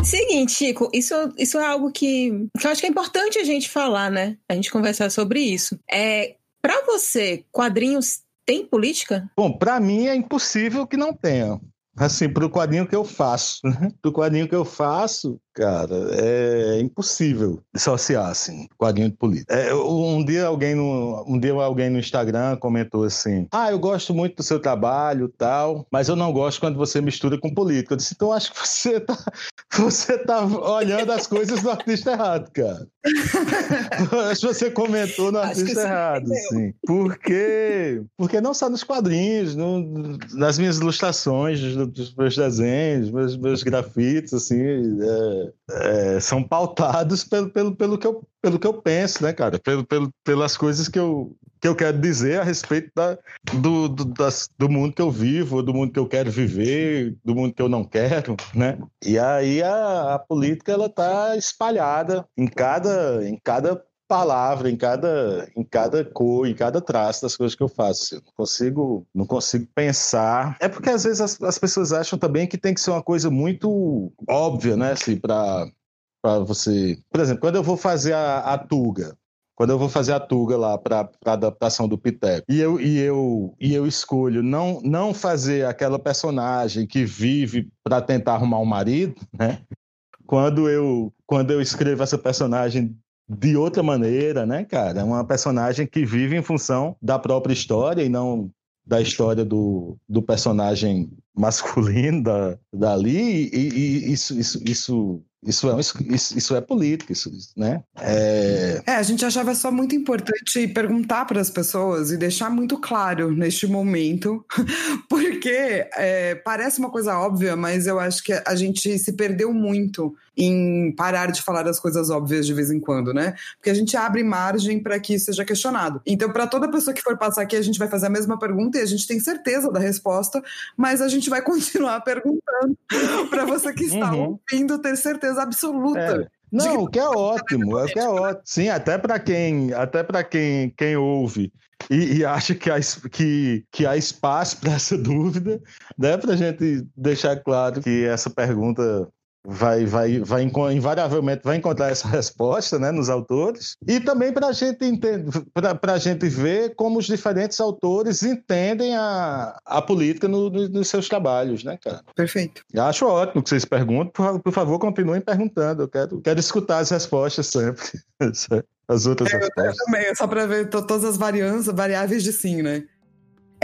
Seguinte, Chico, isso, isso é algo que, que eu acho que é importante a gente falar, né? A gente conversar sobre isso. É, para você, quadrinhos tem política? Bom, para mim é impossível que não tenha. Assim, para o quadrinho que eu faço. Né? Para o quadrinho que eu faço, cara, é impossível dissociar, assim, quadrinho de política. É, um dia alguém no, um dia alguém no Instagram comentou assim, ah, eu gosto muito do seu trabalho tal, mas eu não gosto quando você mistura com política. Eu disse, então acho que você tá, você tá olhando as coisas do artista errado, cara. acho que você comentou no artista errado, sim. Porque, porque não só nos quadrinhos, no, nas minhas ilustrações, dos meus desenhos, meus, meus grafites, assim, é, é, são pautados pelo, pelo, pelo, que eu, pelo que eu penso, né, cara? Pelo, pelo, pelas coisas que eu, que eu quero dizer a respeito da, do, do, das, do mundo que eu vivo, do mundo que eu quero viver, do mundo que eu não quero, né? E aí a, a política, ela tá espalhada em cada, em cada palavra, em cada, em cada cor, em cada traço das coisas que eu faço. Eu não consigo, não consigo pensar. É porque às vezes as, as pessoas acham também que tem que ser uma coisa muito óbvia, né? Assim, para para você. Por exemplo, quando eu vou fazer a, a Tuga, quando eu vou fazer a Tuga lá para a adaptação do Piteco, e eu, e, eu, e eu escolho não, não fazer aquela personagem que vive para tentar arrumar um marido, né? Quando eu, quando eu escrevo essa personagem de outra maneira, né, cara? É uma personagem que vive em função da própria história e não da história do, do personagem masculino da, dali, e, e isso, isso, isso isso é, isso, isso é política, isso, né? É... é, a gente achava só muito importante perguntar para as pessoas e deixar muito claro neste momento, porque é, parece uma coisa óbvia, mas eu acho que a gente se perdeu muito em parar de falar das coisas óbvias de vez em quando, né? Porque a gente abre margem para que isso seja questionado. Então, para toda pessoa que for passar aqui, a gente vai fazer a mesma pergunta e a gente tem certeza da resposta, mas a gente vai continuar perguntando para você que está uhum. ouvindo ter certeza absoluta. É. Não, o que é ótimo, é o que é ótimo. Sim, até para quem, até para quem, quem ouve e, e, acha que há, que, que há espaço para essa dúvida, né? Para a gente deixar claro que essa pergunta vai, vai, vai invariavelmente vai encontrar essa resposta né, nos autores e também para gente para a gente ver como os diferentes autores entendem a, a política no, no, nos seus trabalhos, né, cara? Perfeito. Eu acho ótimo que vocês perguntem, por, por favor, continuem perguntando. Eu quero, quero escutar as respostas sempre. As outras é, respostas. Eu também, só para ver todas as variáveis de sim, né?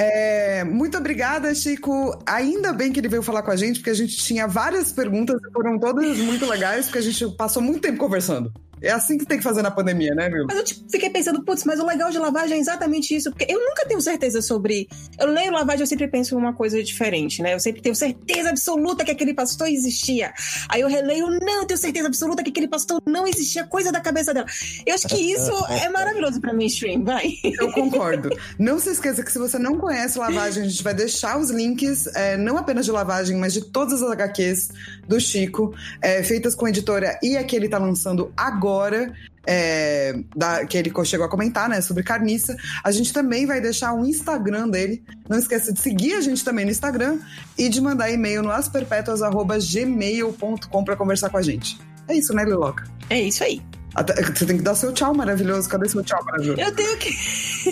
É, muito obrigada, Chico. Ainda bem que ele veio falar com a gente, porque a gente tinha várias perguntas, foram todas muito legais, porque a gente passou muito tempo conversando. É assim que tem que fazer na pandemia, né, meu? Mas eu tipo, fiquei pensando, putz, mas o legal de lavagem é exatamente isso, porque eu nunca tenho certeza sobre. Eu leio lavagem, eu sempre penso em uma coisa diferente, né? Eu sempre tenho certeza absoluta que aquele pastor existia. Aí eu releio, não, eu tenho certeza absoluta que aquele pastor não existia, coisa da cabeça dela. Eu acho que isso é maravilhoso pra mainstream, vai. Eu concordo. Não se esqueça que se você não conhece lavagem, a gente vai deixar os links, é, não apenas de lavagem, mas de todas as HQs do Chico, é, feitas com a editora e a que ele tá lançando agora agora, é, da, que ele chegou a comentar, né, sobre carniça. A gente também vai deixar o Instagram dele. Não esqueça de seguir a gente também no Instagram e de mandar e-mail no asperpetuas.gmail.com para conversar com a gente. É isso, né, Liloca? É isso aí. Até, você tem que dar seu tchau maravilhoso. Cadê seu tchau maravilhoso? Eu tenho que.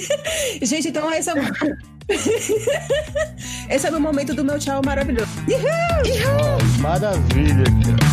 gente, então esse é. esse é o momento do meu tchau maravilhoso. Uhul! Uhul! Maravilha, cara.